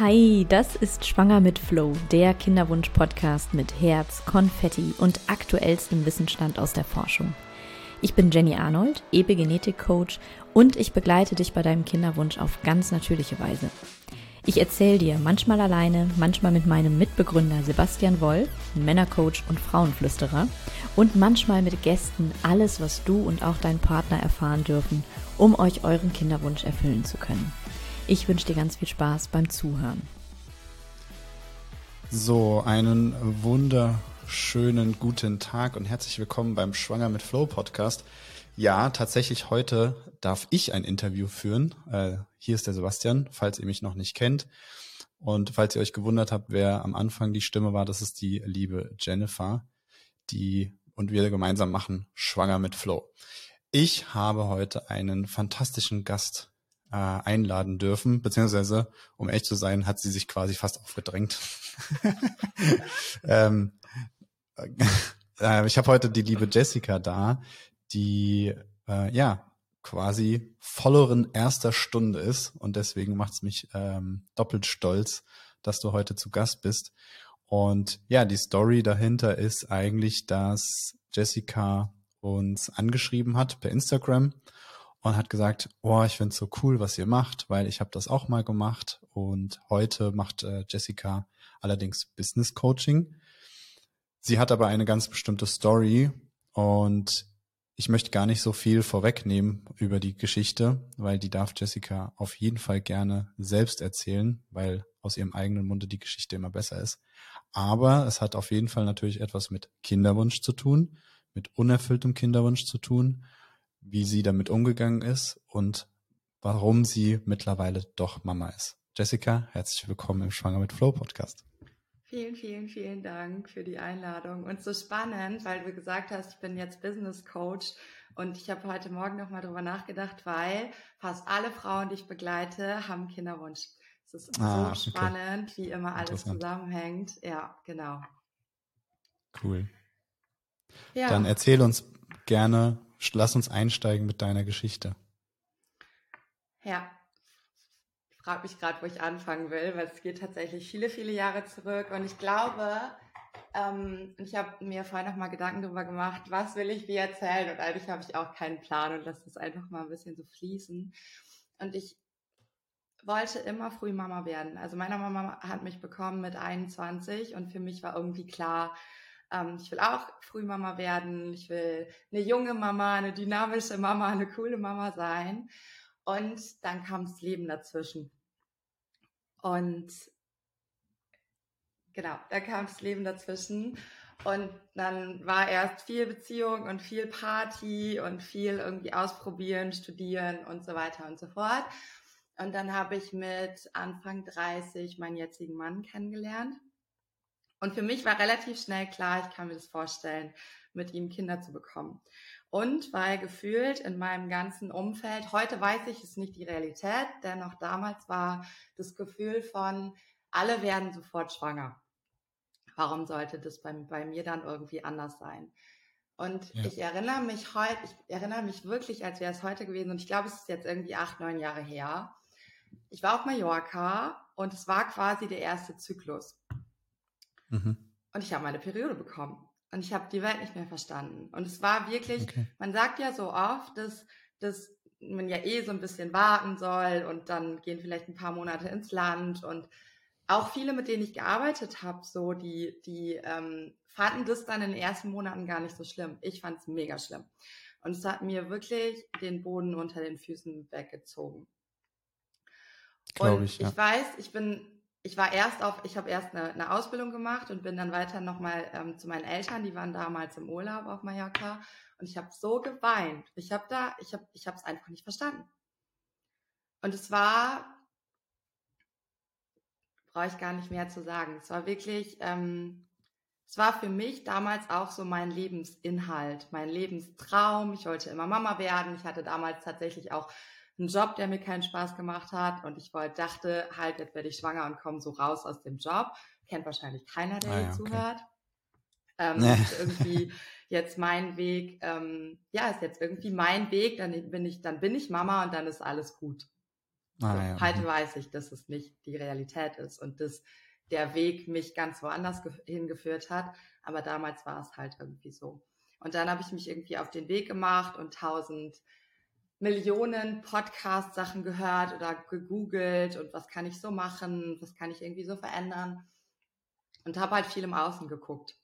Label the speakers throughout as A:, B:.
A: Hi, das ist Schwanger mit Flow, der Kinderwunsch-Podcast mit Herz, Konfetti und aktuellstem Wissensstand aus der Forschung. Ich bin Jenny Arnold, Epigenetik-Coach und ich begleite dich bei deinem Kinderwunsch auf ganz natürliche Weise. Ich erzähle dir manchmal alleine, manchmal mit meinem Mitbegründer Sebastian Woll, Männercoach und Frauenflüsterer, und manchmal mit Gästen alles, was du und auch dein Partner erfahren dürfen, um euch euren Kinderwunsch erfüllen zu können. Ich wünsche dir ganz viel Spaß beim Zuhören.
B: So, einen wunderschönen guten Tag und herzlich willkommen beim Schwanger mit Flow Podcast. Ja, tatsächlich heute darf ich ein Interview führen. Äh, hier ist der Sebastian, falls ihr mich noch nicht kennt. Und falls ihr euch gewundert habt, wer am Anfang die Stimme war, das ist die liebe Jennifer, die und wir gemeinsam machen Schwanger mit Flow. Ich habe heute einen fantastischen Gast äh, einladen dürfen, beziehungsweise, um echt zu sein, hat sie sich quasi fast aufgedrängt. ähm, äh, ich habe heute die liebe Jessica da, die äh, ja quasi Followerin erster Stunde ist und deswegen macht es mich ähm, doppelt stolz, dass du heute zu Gast bist. Und ja, die Story dahinter ist eigentlich, dass Jessica uns angeschrieben hat per Instagram und hat gesagt, oh, ich finde es so cool, was ihr macht, weil ich habe das auch mal gemacht und heute macht äh, Jessica allerdings Business Coaching. Sie hat aber eine ganz bestimmte Story und ich möchte gar nicht so viel vorwegnehmen über die Geschichte, weil die darf Jessica auf jeden Fall gerne selbst erzählen, weil aus ihrem eigenen Munde die Geschichte immer besser ist. Aber es hat auf jeden Fall natürlich etwas mit Kinderwunsch zu tun, mit unerfülltem Kinderwunsch zu tun wie sie damit umgegangen ist und warum sie mittlerweile doch Mama ist. Jessica, herzlich willkommen im Schwanger mit Flow Podcast.
C: Vielen, vielen, vielen Dank für die Einladung und so spannend, weil du gesagt hast, ich bin jetzt Business Coach und ich habe heute Morgen nochmal drüber nachgedacht, weil fast alle Frauen, die ich begleite, haben Kinderwunsch. Es ist ah, so spannend, okay. wie immer alles zusammenhängt. Ja, genau.
B: Cool. Ja. Dann erzähl uns gerne, lass uns einsteigen mit deiner Geschichte.
C: Ja, ich frage mich gerade, wo ich anfangen will, weil es geht tatsächlich viele, viele Jahre zurück. Und ich glaube, ähm, ich habe mir vorhin noch mal Gedanken darüber gemacht, was will ich wie erzählen? Und eigentlich habe ich auch keinen Plan und lasse es einfach mal ein bisschen so fließen. Und ich wollte immer früh Mama werden. Also meine Mama hat mich bekommen mit 21 und für mich war irgendwie klar, ähm, ich will auch Frühmama werden. Ich will eine junge Mama, eine dynamische Mama, eine coole Mama sein. Und dann kam das Leben dazwischen. Und genau, da kam das Leben dazwischen. Und dann war erst viel Beziehung und viel Party und viel irgendwie ausprobieren, studieren und so weiter und so fort. Und dann habe ich mit Anfang 30 meinen jetzigen Mann kennengelernt. Und für mich war relativ schnell klar, ich kann mir das vorstellen, mit ihm Kinder zu bekommen. Und weil gefühlt in meinem ganzen Umfeld, heute weiß ich, ist nicht die Realität, denn auch damals war das Gefühl von, alle werden sofort schwanger. Warum sollte das bei, bei mir dann irgendwie anders sein? Und ja. ich erinnere mich heute, ich erinnere mich wirklich, als wäre es heute gewesen, und ich glaube, es ist jetzt irgendwie acht, neun Jahre her. Ich war auf Mallorca und es war quasi der erste Zyklus. Mhm. Und ich habe meine Periode bekommen. Und ich habe die Welt nicht mehr verstanden. Und es war wirklich, okay. man sagt ja so oft, dass, dass man ja eh so ein bisschen warten soll und dann gehen vielleicht ein paar Monate ins Land. Und auch viele, mit denen ich gearbeitet habe, so, die, die ähm, fanden das dann in den ersten Monaten gar nicht so schlimm. Ich fand es mega schlimm. Und es hat mir wirklich den Boden unter den Füßen weggezogen. Glaube und ich, ja. ich weiß, ich bin ich war erst auf, ich habe erst eine, eine, Ausbildung gemacht und bin dann weiter nochmal ähm, zu meinen Eltern, die waren damals im Urlaub auf Mallorca und ich habe so geweint. Ich habe da, ich habe, ich habe es einfach nicht verstanden. Und es war, brauche ich gar nicht mehr zu sagen. Es war wirklich, ähm, es war für mich damals auch so mein Lebensinhalt, mein Lebenstraum. Ich wollte immer Mama werden. Ich hatte damals tatsächlich auch einen Job, der mir keinen Spaß gemacht hat und ich wollte, dachte, halt, jetzt werde ich schwanger und komme so raus aus dem Job. Kennt wahrscheinlich keiner, der ah, hier ja, zuhört. Ähm, nee. irgendwie jetzt mein Weg, ähm, ja, ist jetzt irgendwie mein Weg, dann bin ich, dann bin ich Mama und dann ist alles gut. Ah, so, ja. Heute mhm. weiß ich, dass es nicht die Realität ist und dass der Weg mich ganz woanders hingeführt hat. Aber damals war es halt irgendwie so. Und dann habe ich mich irgendwie auf den Weg gemacht und tausend Millionen Podcast-Sachen gehört oder gegoogelt und was kann ich so machen, was kann ich irgendwie so verändern. Und habe halt viel im Außen geguckt.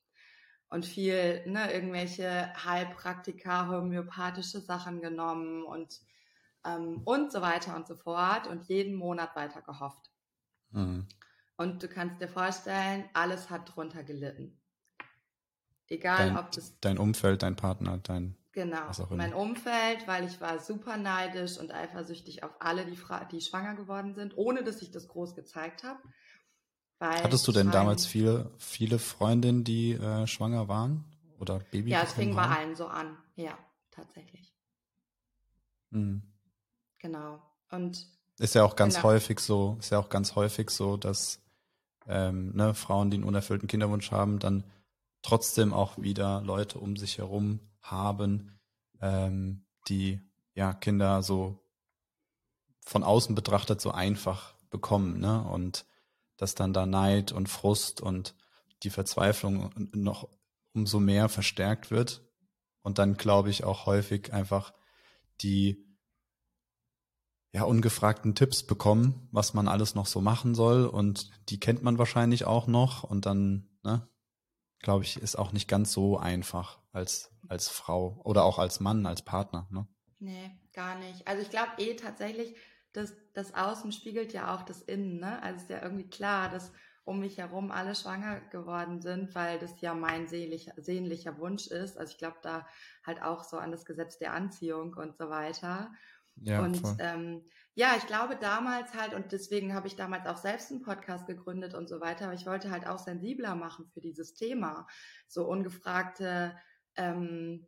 C: Und viel, ne, irgendwelche Heilpraktika, homöopathische Sachen genommen und, ähm, und so weiter und so fort und jeden Monat weiter gehofft. Mhm. Und du kannst dir vorstellen, alles hat drunter gelitten.
B: Egal, dein, ob das. Dein Umfeld, dein Partner, dein.
C: Genau, mein Umfeld, weil ich war super neidisch und eifersüchtig auf alle, die, die schwanger geworden sind, ohne dass ich das groß gezeigt habe.
B: Hattest du denn damals viele, viele Freundinnen, die äh, schwanger waren? Oder Baby?
C: Ja, es fing bei allen so an. Ja, tatsächlich. Mhm. Genau. Und
B: ist ja auch ganz genau. häufig so, ist ja auch ganz häufig so, dass ähm, ne, Frauen, die einen unerfüllten Kinderwunsch haben, dann trotzdem auch wieder Leute um sich herum haben, ähm, die ja Kinder so von außen betrachtet so einfach bekommen, ne? Und dass dann da Neid und Frust und die Verzweiflung noch umso mehr verstärkt wird. Und dann glaube ich auch häufig einfach die ja ungefragten Tipps bekommen, was man alles noch so machen soll. Und die kennt man wahrscheinlich auch noch. Und dann, ne, glaube ich, ist auch nicht ganz so einfach als, als Frau oder auch als Mann, als Partner. Ne?
C: Nee, gar nicht. Also ich glaube eh tatsächlich, dass das Außen spiegelt ja auch das Innen. Ne? Also ist ja irgendwie klar, dass um mich herum alle schwanger geworden sind, weil das ja mein sehnlicher, sehnlicher Wunsch ist. Also ich glaube da halt auch so an das Gesetz der Anziehung und so weiter. Ja, und ähm, ja, ich glaube damals halt, und deswegen habe ich damals auch selbst einen Podcast gegründet und so weiter, aber ich wollte halt auch sensibler machen für dieses Thema. So ungefragte ähm,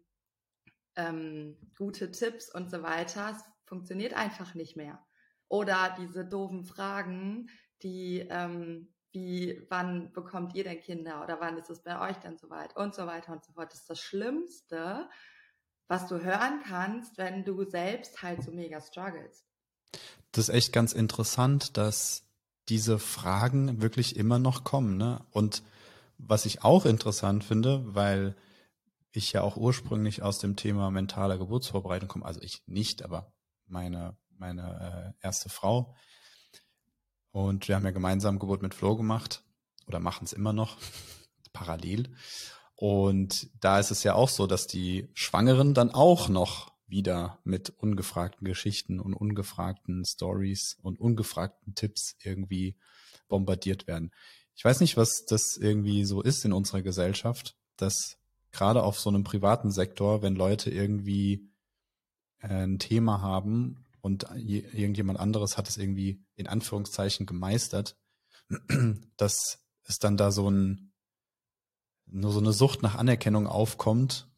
C: ähm, gute Tipps und so weiter. Es funktioniert einfach nicht mehr. Oder diese doofen Fragen, die ähm, wie, wann bekommt ihr denn Kinder oder wann ist es bei euch denn soweit und so weiter und so fort. Das ist das Schlimmste, was du hören kannst, wenn du selbst halt so mega struggles.
B: Das ist echt ganz interessant, dass diese Fragen wirklich immer noch kommen. Ne? Und was ich auch interessant finde, weil ich ja auch ursprünglich aus dem Thema mentaler Geburtsvorbereitung komme, also ich nicht, aber meine, meine äh, erste Frau. Und wir haben ja gemeinsam Geburt mit Flo gemacht oder machen es immer noch parallel. Und da ist es ja auch so, dass die Schwangeren dann auch noch wieder mit ungefragten Geschichten und ungefragten Stories und ungefragten Tipps irgendwie bombardiert werden. Ich weiß nicht, was das irgendwie so ist in unserer Gesellschaft, dass gerade auf so einem privaten Sektor, wenn Leute irgendwie äh, ein Thema haben und irgendjemand anderes hat es irgendwie in Anführungszeichen gemeistert, dass es dann da so ein nur so eine Sucht nach Anerkennung aufkommt,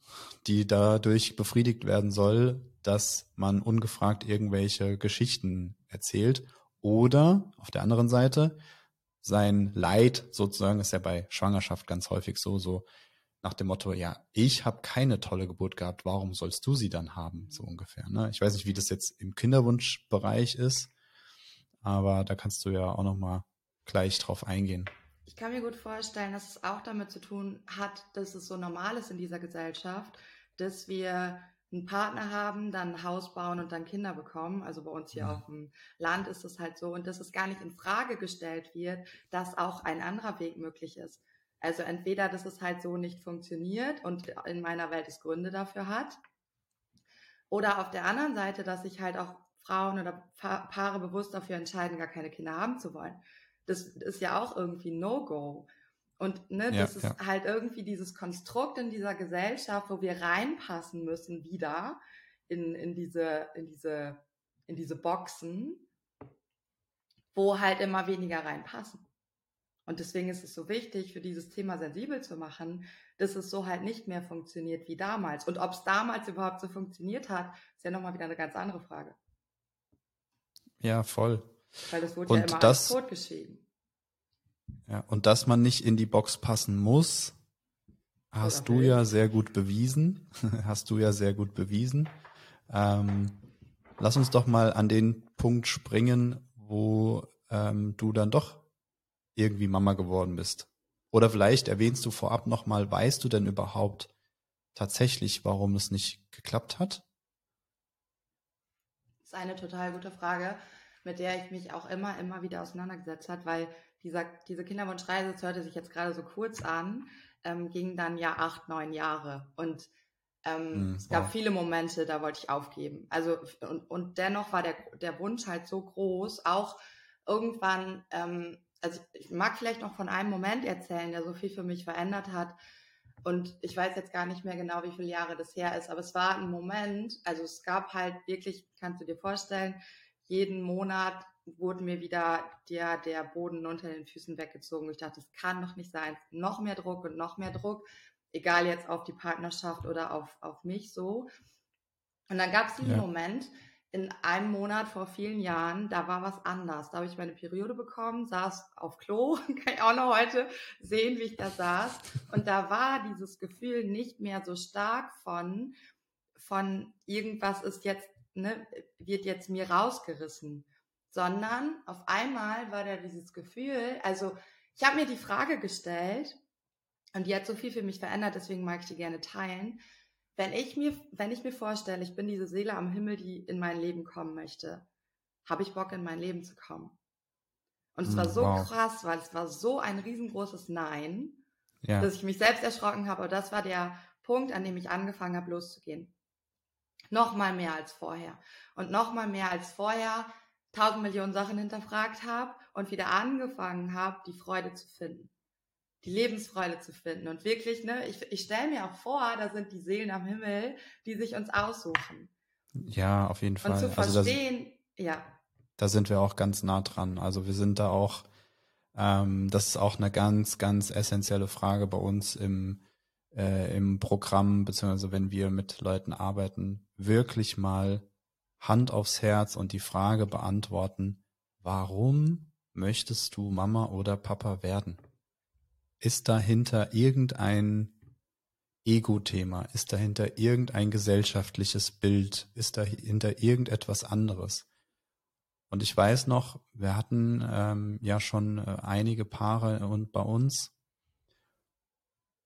B: die dadurch befriedigt werden soll, dass man ungefragt irgendwelche Geschichten erzählt oder auf der anderen Seite sein Leid sozusagen ist ja bei Schwangerschaft ganz häufig so so nach dem Motto ja ich habe keine tolle Geburt gehabt warum sollst du sie dann haben? So ungefähr ne? Ich weiß nicht wie das jetzt im Kinderwunschbereich ist aber da kannst du ja auch noch mal gleich drauf eingehen
C: ich kann mir gut vorstellen, dass es auch damit zu tun hat, dass es so normal ist in dieser Gesellschaft, dass wir einen Partner haben, dann ein Haus bauen und dann Kinder bekommen. Also bei uns hier ja. auf dem Land ist es halt so und dass es gar nicht in Frage gestellt wird, dass auch ein anderer Weg möglich ist. Also entweder, dass es halt so nicht funktioniert und in meiner Welt es Gründe dafür hat. Oder auf der anderen Seite, dass sich halt auch Frauen oder Paare bewusst dafür entscheiden, gar keine Kinder haben zu wollen. Das ist ja auch irgendwie No-Go. Und ne, ja, das ist ja. halt irgendwie dieses Konstrukt in dieser Gesellschaft, wo wir reinpassen müssen wieder in, in diese, in diese, in diese Boxen, wo halt immer weniger reinpassen. Und deswegen ist es so wichtig, für dieses Thema sensibel zu machen, dass es so halt nicht mehr funktioniert wie damals. Und ob es damals überhaupt so funktioniert hat, ist ja nochmal wieder eine ganz andere Frage.
B: Ja, voll.
C: Weil das wurde und ja immer das, als totgeschrieben.
B: Ja, und dass man nicht in die Box passen muss, hast du ja sehr gut bewiesen. hast du ja sehr gut bewiesen. Ähm, lass uns doch mal an den Punkt springen, wo ähm, du dann doch irgendwie Mama geworden bist? Oder vielleicht erwähnst du vorab nochmal, weißt du denn überhaupt tatsächlich, warum es nicht geklappt hat?
C: Das ist eine total gute Frage, mit der ich mich auch immer, immer wieder auseinandergesetzt habe, weil dieser, diese Kinderwunschreise, das hörte sich jetzt gerade so kurz an, ähm, ging dann ja acht, neun Jahre. Und ähm, mm, es gab wow. viele Momente, da wollte ich aufgeben. Also und, und dennoch war der, der Wunsch halt so groß, auch irgendwann, ähm, also ich mag vielleicht noch von einem Moment erzählen, der so viel für mich verändert hat. Und ich weiß jetzt gar nicht mehr genau, wie viele Jahre das her ist, aber es war ein Moment, also es gab halt wirklich, kannst du dir vorstellen, jeden Monat wurde mir wieder der, der Boden unter den Füßen weggezogen. Ich dachte, das kann doch nicht sein. Noch mehr Druck und noch mehr Druck, egal jetzt auf die Partnerschaft oder auf, auf mich so. Und dann gab es diesen ja. Moment in einem Monat vor vielen Jahren, da war was anders. Da habe ich meine Periode bekommen, saß auf Klo, kann ich auch noch heute sehen, wie ich da saß. Und da war dieses Gefühl nicht mehr so stark von, von irgendwas ist jetzt, ne, wird jetzt mir rausgerissen sondern auf einmal war da dieses Gefühl, also ich habe mir die Frage gestellt und die hat so viel für mich verändert, deswegen mag ich die gerne teilen. Wenn ich mir, wenn ich mir vorstelle, ich bin diese Seele am Himmel, die in mein Leben kommen möchte, habe ich Bock in mein Leben zu kommen. Und es war hm, so wow. krass, weil es war so ein riesengroßes Nein, ja. dass ich mich selbst erschrocken habe. Aber das war der Punkt, an dem ich angefangen habe, loszugehen. Nochmal mehr als vorher. Und nochmal mehr als vorher tausend Millionen Sachen hinterfragt habe und wieder angefangen habe, die Freude zu finden. Die Lebensfreude zu finden. Und wirklich, ne, ich, ich stelle mir auch vor, da sind die Seelen am Himmel, die sich uns aussuchen.
B: Ja, auf jeden Fall. Und
C: zu verstehen, also das, ja.
B: Da sind wir auch ganz nah dran. Also wir sind da auch, ähm, das ist auch eine ganz, ganz essentielle Frage bei uns im, äh, im Programm, beziehungsweise wenn wir mit Leuten arbeiten, wirklich mal Hand aufs Herz und die Frage beantworten, warum möchtest du Mama oder Papa werden? Ist dahinter irgendein Ego-Thema? Ist dahinter irgendein gesellschaftliches Bild? Ist dahinter irgendetwas anderes? Und ich weiß noch, wir hatten ähm, ja schon äh, einige Paare und bei uns.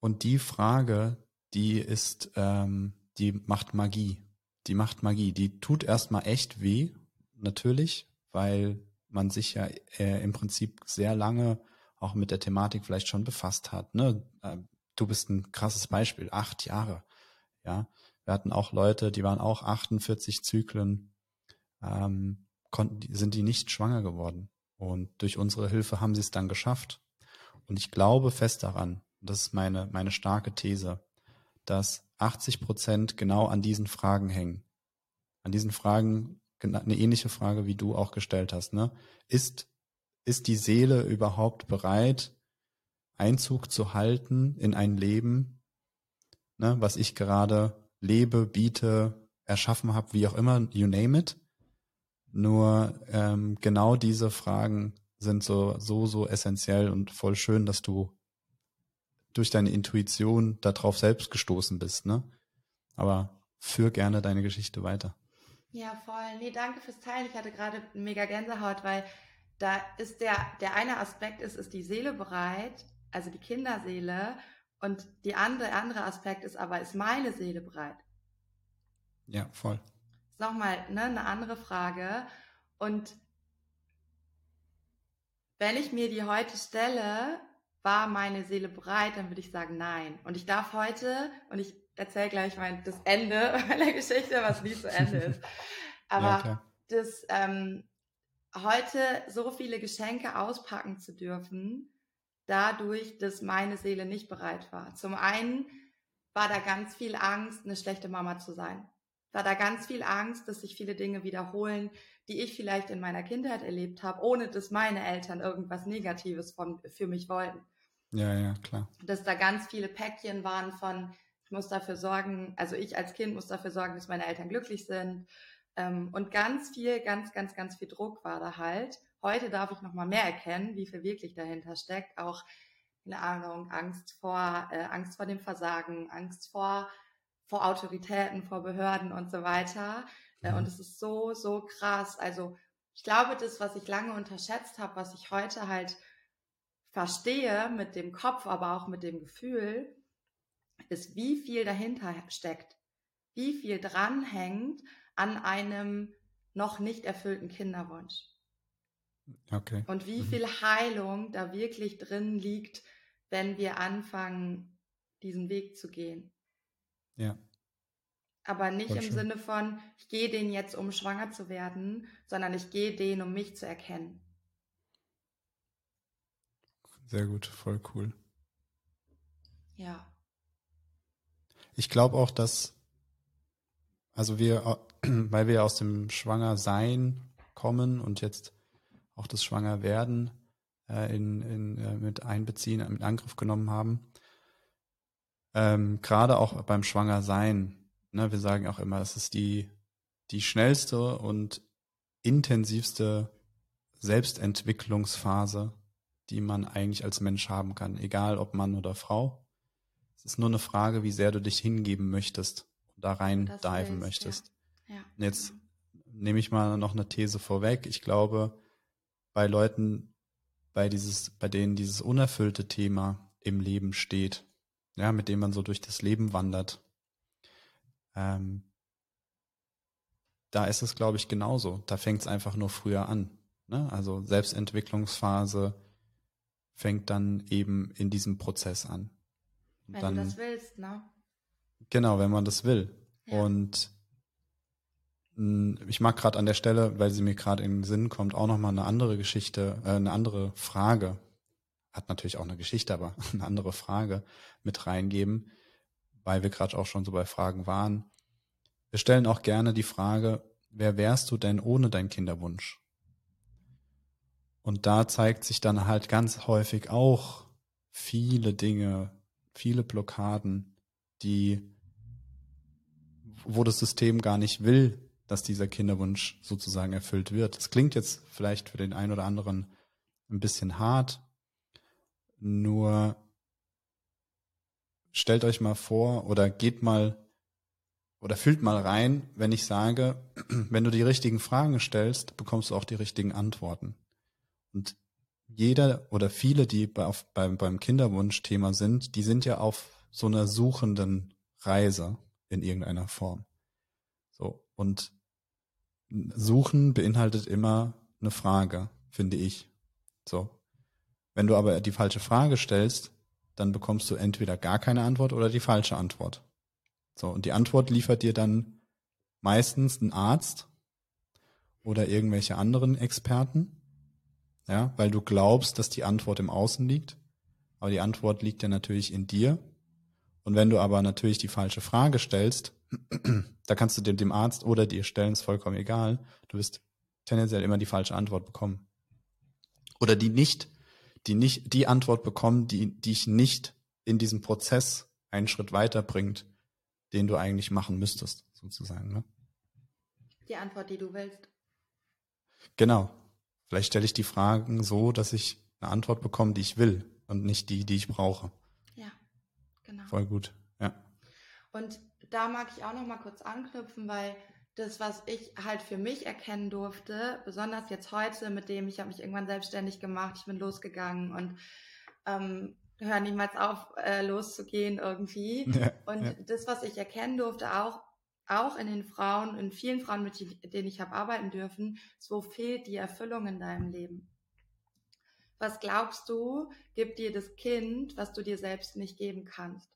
B: Und die Frage, die ist, ähm, die macht Magie die macht Magie. Die tut erstmal echt weh, natürlich, weil man sich ja äh, im Prinzip sehr lange auch mit der Thematik vielleicht schon befasst hat. Ne? Äh, du bist ein krasses Beispiel, acht Jahre. Ja, wir hatten auch Leute, die waren auch 48 Zyklen, ähm, konnten, sind die nicht schwanger geworden. Und durch unsere Hilfe haben sie es dann geschafft. Und ich glaube fest daran, das ist meine, meine starke These, dass 80 Prozent genau an diesen Fragen hängen. An diesen Fragen, eine ähnliche Frage, wie du auch gestellt hast, ne? Ist, ist die Seele überhaupt bereit, Einzug zu halten in ein Leben, ne, was ich gerade lebe, biete, erschaffen habe, wie auch immer, you name it. Nur ähm, genau diese Fragen sind so, so, so essentiell und voll schön, dass du durch deine Intuition darauf selbst gestoßen bist, ne? Aber führ gerne deine Geschichte weiter.
C: Ja, voll. Nee, danke fürs Teilen. Ich hatte gerade mega Gänsehaut, weil da ist der, der eine Aspekt ist, ist die Seele bereit, also die Kinderseele, und die andere, andere Aspekt ist aber, ist meine Seele bereit?
B: Ja, voll.
C: Ist nochmal ne, eine andere Frage. Und wenn ich mir die heute stelle, war meine Seele bereit, dann würde ich sagen nein. Und ich darf heute, und ich erzähle gleich mein, das Ende meiner Geschichte, was nie zu Ende ist. Aber ja, das ähm, heute so viele Geschenke auspacken zu dürfen, dadurch, dass meine Seele nicht bereit war. Zum einen war da ganz viel Angst, eine schlechte Mama zu sein. War da ganz viel Angst, dass sich viele Dinge wiederholen, die ich vielleicht in meiner Kindheit erlebt habe, ohne dass meine Eltern irgendwas Negatives von, für mich wollten.
B: Ja, ja, klar.
C: Dass da ganz viele Päckchen waren von, ich muss dafür sorgen, also ich als Kind muss dafür sorgen, dass meine Eltern glücklich sind. Ähm, und ganz viel, ganz, ganz, ganz viel Druck war da halt. Heute darf ich nochmal mehr erkennen, wie viel wirklich dahinter steckt. Auch, keine Ahnung, Angst vor, äh, Angst vor dem Versagen, Angst vor, vor Autoritäten, vor Behörden und so weiter. Äh, mhm. Und es ist so, so krass. Also Ich glaube, das, was ich lange unterschätzt habe, was ich heute halt verstehe mit dem Kopf, aber auch mit dem Gefühl, ist, wie viel dahinter steckt, wie viel dranhängt an einem noch nicht erfüllten Kinderwunsch.
B: Okay.
C: Und wie mhm. viel Heilung da wirklich drin liegt, wenn wir anfangen, diesen Weg zu gehen.
B: Ja.
C: Aber nicht Voll im schön. Sinne von, ich gehe den jetzt, um schwanger zu werden, sondern ich gehe den, um mich zu erkennen.
B: Sehr gut, voll cool.
C: Ja.
B: Ich glaube auch, dass, also wir, weil wir aus dem Schwangersein kommen und jetzt auch das Schwangerwerden äh, in, in, äh, mit einbeziehen, mit Angriff genommen haben, ähm, gerade auch beim Schwangersein, ne, wir sagen auch immer, es ist die, die schnellste und intensivste Selbstentwicklungsphase, die man eigentlich als Mensch haben kann, egal ob Mann oder Frau. Es ist nur eine Frage, wie sehr du dich hingeben möchtest und da rein das diven willst, möchtest. Ja. Ja. Und jetzt nehme ich mal noch eine These vorweg. Ich glaube, bei Leuten, bei dieses, bei denen dieses unerfüllte Thema im Leben steht, ja, mit dem man so durch das Leben wandert. Ähm, da ist es, glaube ich, genauso. Da fängt es einfach nur früher an. Ne? Also Selbstentwicklungsphase fängt dann eben in diesem Prozess an.
C: Und wenn dann, du das willst, ne?
B: Genau, wenn man das will. Ja. Und hm, ich mag gerade an der Stelle, weil sie mir gerade in den Sinn kommt, auch nochmal eine andere Geschichte, äh, eine andere Frage hat natürlich auch eine Geschichte, aber eine andere Frage mit reingeben, weil wir gerade auch schon so bei Fragen waren. Wir stellen auch gerne die Frage, wer wärst du denn ohne deinen Kinderwunsch? Und da zeigt sich dann halt ganz häufig auch viele Dinge, viele Blockaden, die, wo das System gar nicht will, dass dieser Kinderwunsch sozusagen erfüllt wird. Das klingt jetzt vielleicht für den einen oder anderen ein bisschen hart, nur stellt euch mal vor oder geht mal oder fühlt mal rein, wenn ich sage, wenn du die richtigen Fragen stellst, bekommst du auch die richtigen Antworten. Und jeder oder viele, die bei, auf, beim, beim Kinderwunsch-Thema sind, die sind ja auf so einer suchenden Reise in irgendeiner Form. So. Und Suchen beinhaltet immer eine Frage, finde ich. So. Wenn du aber die falsche Frage stellst, dann bekommst du entweder gar keine Antwort oder die falsche Antwort. So, und die Antwort liefert dir dann meistens ein Arzt oder irgendwelche anderen Experten, ja, weil du glaubst, dass die Antwort im Außen liegt, aber die Antwort liegt ja natürlich in dir. Und wenn du aber natürlich die falsche Frage stellst, da kannst du dem, dem Arzt oder dir stellen, ist vollkommen egal, du wirst tendenziell immer die falsche Antwort bekommen. Oder die nicht die nicht die Antwort bekommen, die dich nicht in diesem Prozess einen Schritt weiterbringt, den du eigentlich machen müsstest, sozusagen. Ne?
C: Die Antwort, die du willst.
B: Genau. Vielleicht stelle ich die Fragen so, dass ich eine Antwort bekomme, die ich will und nicht die, die ich brauche.
C: Ja, genau.
B: Voll gut, ja.
C: Und da mag ich auch noch mal kurz anknüpfen, weil das, was ich halt für mich erkennen durfte, besonders jetzt heute, mit dem ich habe mich irgendwann selbstständig gemacht, ich bin losgegangen und ähm, höre niemals auf, äh, loszugehen irgendwie. Ja, und ja. das, was ich erkennen durfte, auch auch in den Frauen, in vielen Frauen, mit denen ich habe arbeiten dürfen, so fehlt die Erfüllung in deinem Leben. Was glaubst du, gibt dir das Kind, was du dir selbst nicht geben kannst?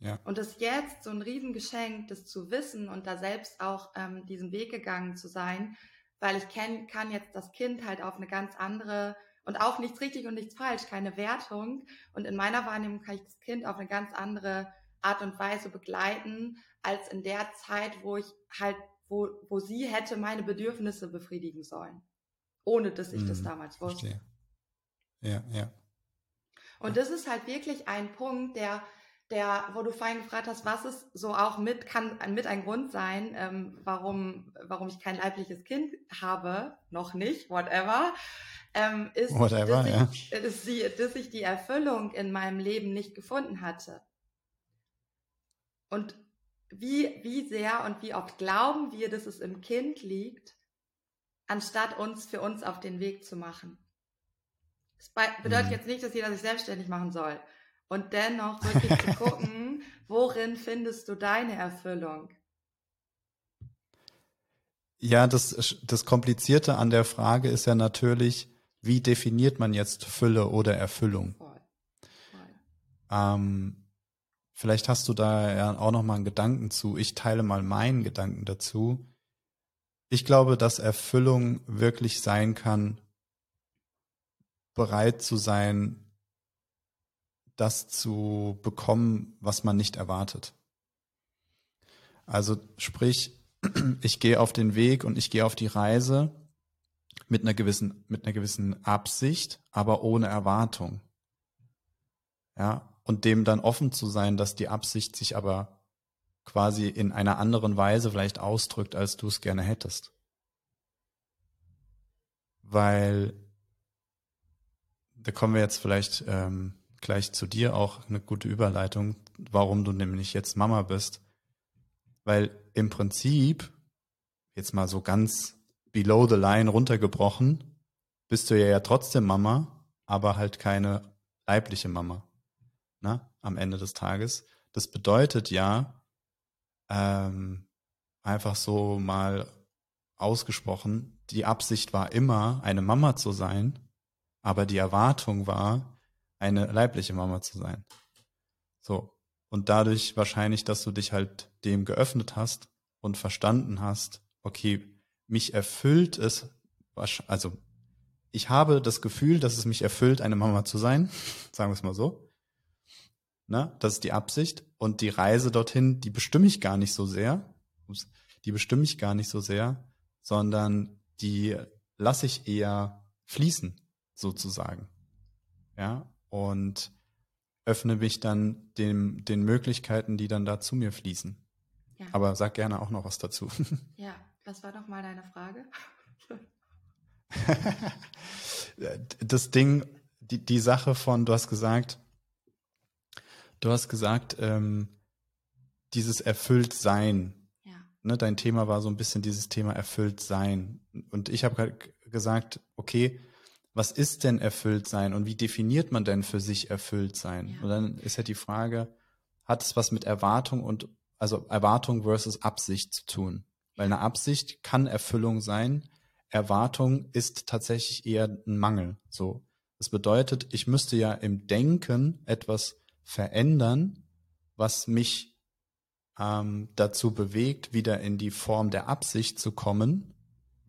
B: Ja.
C: Und das jetzt so ein Riesengeschenk, das zu wissen und da selbst auch ähm, diesen Weg gegangen zu sein, weil ich kenn, kann jetzt das Kind halt auf eine ganz andere und auch nichts richtig und nichts falsch, keine Wertung. Und in meiner Wahrnehmung kann ich das Kind auf eine ganz andere Art und Weise begleiten, als in der Zeit, wo ich halt, wo, wo sie hätte meine Bedürfnisse befriedigen sollen. Ohne dass ich hm, das mhm. damals wusste. Verstehe.
B: Ja, ja.
C: Und das ist halt wirklich ein Punkt, der der, wo du vorhin gefragt hast, was ist so auch mit, kann mit ein Grund sein, ähm, warum, warum ich kein leibliches Kind habe, noch nicht, whatever, ähm, ist,
B: whatever, dass,
C: ja. ich, dass, die, dass ich die Erfüllung in meinem Leben nicht gefunden hatte. Und wie, wie sehr und wie oft glauben wir, dass es im Kind liegt, anstatt uns für uns auf den Weg zu machen. Das bedeutet mhm. jetzt nicht, dass jeder sich selbstständig machen soll. Und dennoch wirklich zu gucken, worin findest du deine Erfüllung?
B: Ja, das, das Komplizierte an der Frage ist ja natürlich, wie definiert man jetzt Fülle oder Erfüllung? Voll. Voll. Ähm, vielleicht hast du da ja auch noch mal einen Gedanken zu. Ich teile mal meinen Gedanken dazu. Ich glaube, dass Erfüllung wirklich sein kann, bereit zu sein, das zu bekommen, was man nicht erwartet. Also sprich, ich gehe auf den Weg und ich gehe auf die Reise mit einer gewissen, mit einer gewissen Absicht, aber ohne Erwartung. Ja, und dem dann offen zu sein, dass die Absicht sich aber quasi in einer anderen Weise vielleicht ausdrückt, als du es gerne hättest. Weil, da kommen wir jetzt vielleicht ähm, gleich zu dir auch eine gute Überleitung, warum du nämlich jetzt Mama bist. Weil im Prinzip, jetzt mal so ganz below the line runtergebrochen, bist du ja, ja trotzdem Mama, aber halt keine leibliche Mama. Ne? Am Ende des Tages. Das bedeutet ja, ähm, einfach so mal ausgesprochen, die Absicht war immer, eine Mama zu sein, aber die Erwartung war, eine leibliche Mama zu sein. So. Und dadurch wahrscheinlich, dass du dich halt dem geöffnet hast und verstanden hast, okay, mich erfüllt es, also ich habe das Gefühl, dass es mich erfüllt, eine Mama zu sein, sagen wir es mal so. Na, das ist die Absicht. Und die Reise dorthin, die bestimme ich gar nicht so sehr. Die bestimme ich gar nicht so sehr, sondern die lasse ich eher fließen, sozusagen. Ja, und öffne mich dann dem, den Möglichkeiten, die dann da zu mir fließen. Ja. Aber sag gerne auch noch was dazu.
C: Ja, was war noch mal deine Frage?
B: das Ding, die, die Sache von, du hast gesagt, du hast gesagt, ähm, dieses Erfülltsein. Ja. Ne, dein Thema war so ein bisschen dieses Thema Erfülltsein. Und ich habe gesagt, okay, was ist denn erfüllt sein und wie definiert man denn für sich erfüllt sein? Ja. Und dann ist ja die Frage, hat es was mit Erwartung und also Erwartung versus Absicht zu tun? Weil eine Absicht kann Erfüllung sein, Erwartung ist tatsächlich eher ein Mangel. So, das bedeutet, ich müsste ja im Denken etwas verändern, was mich ähm, dazu bewegt, wieder in die Form der Absicht zu kommen,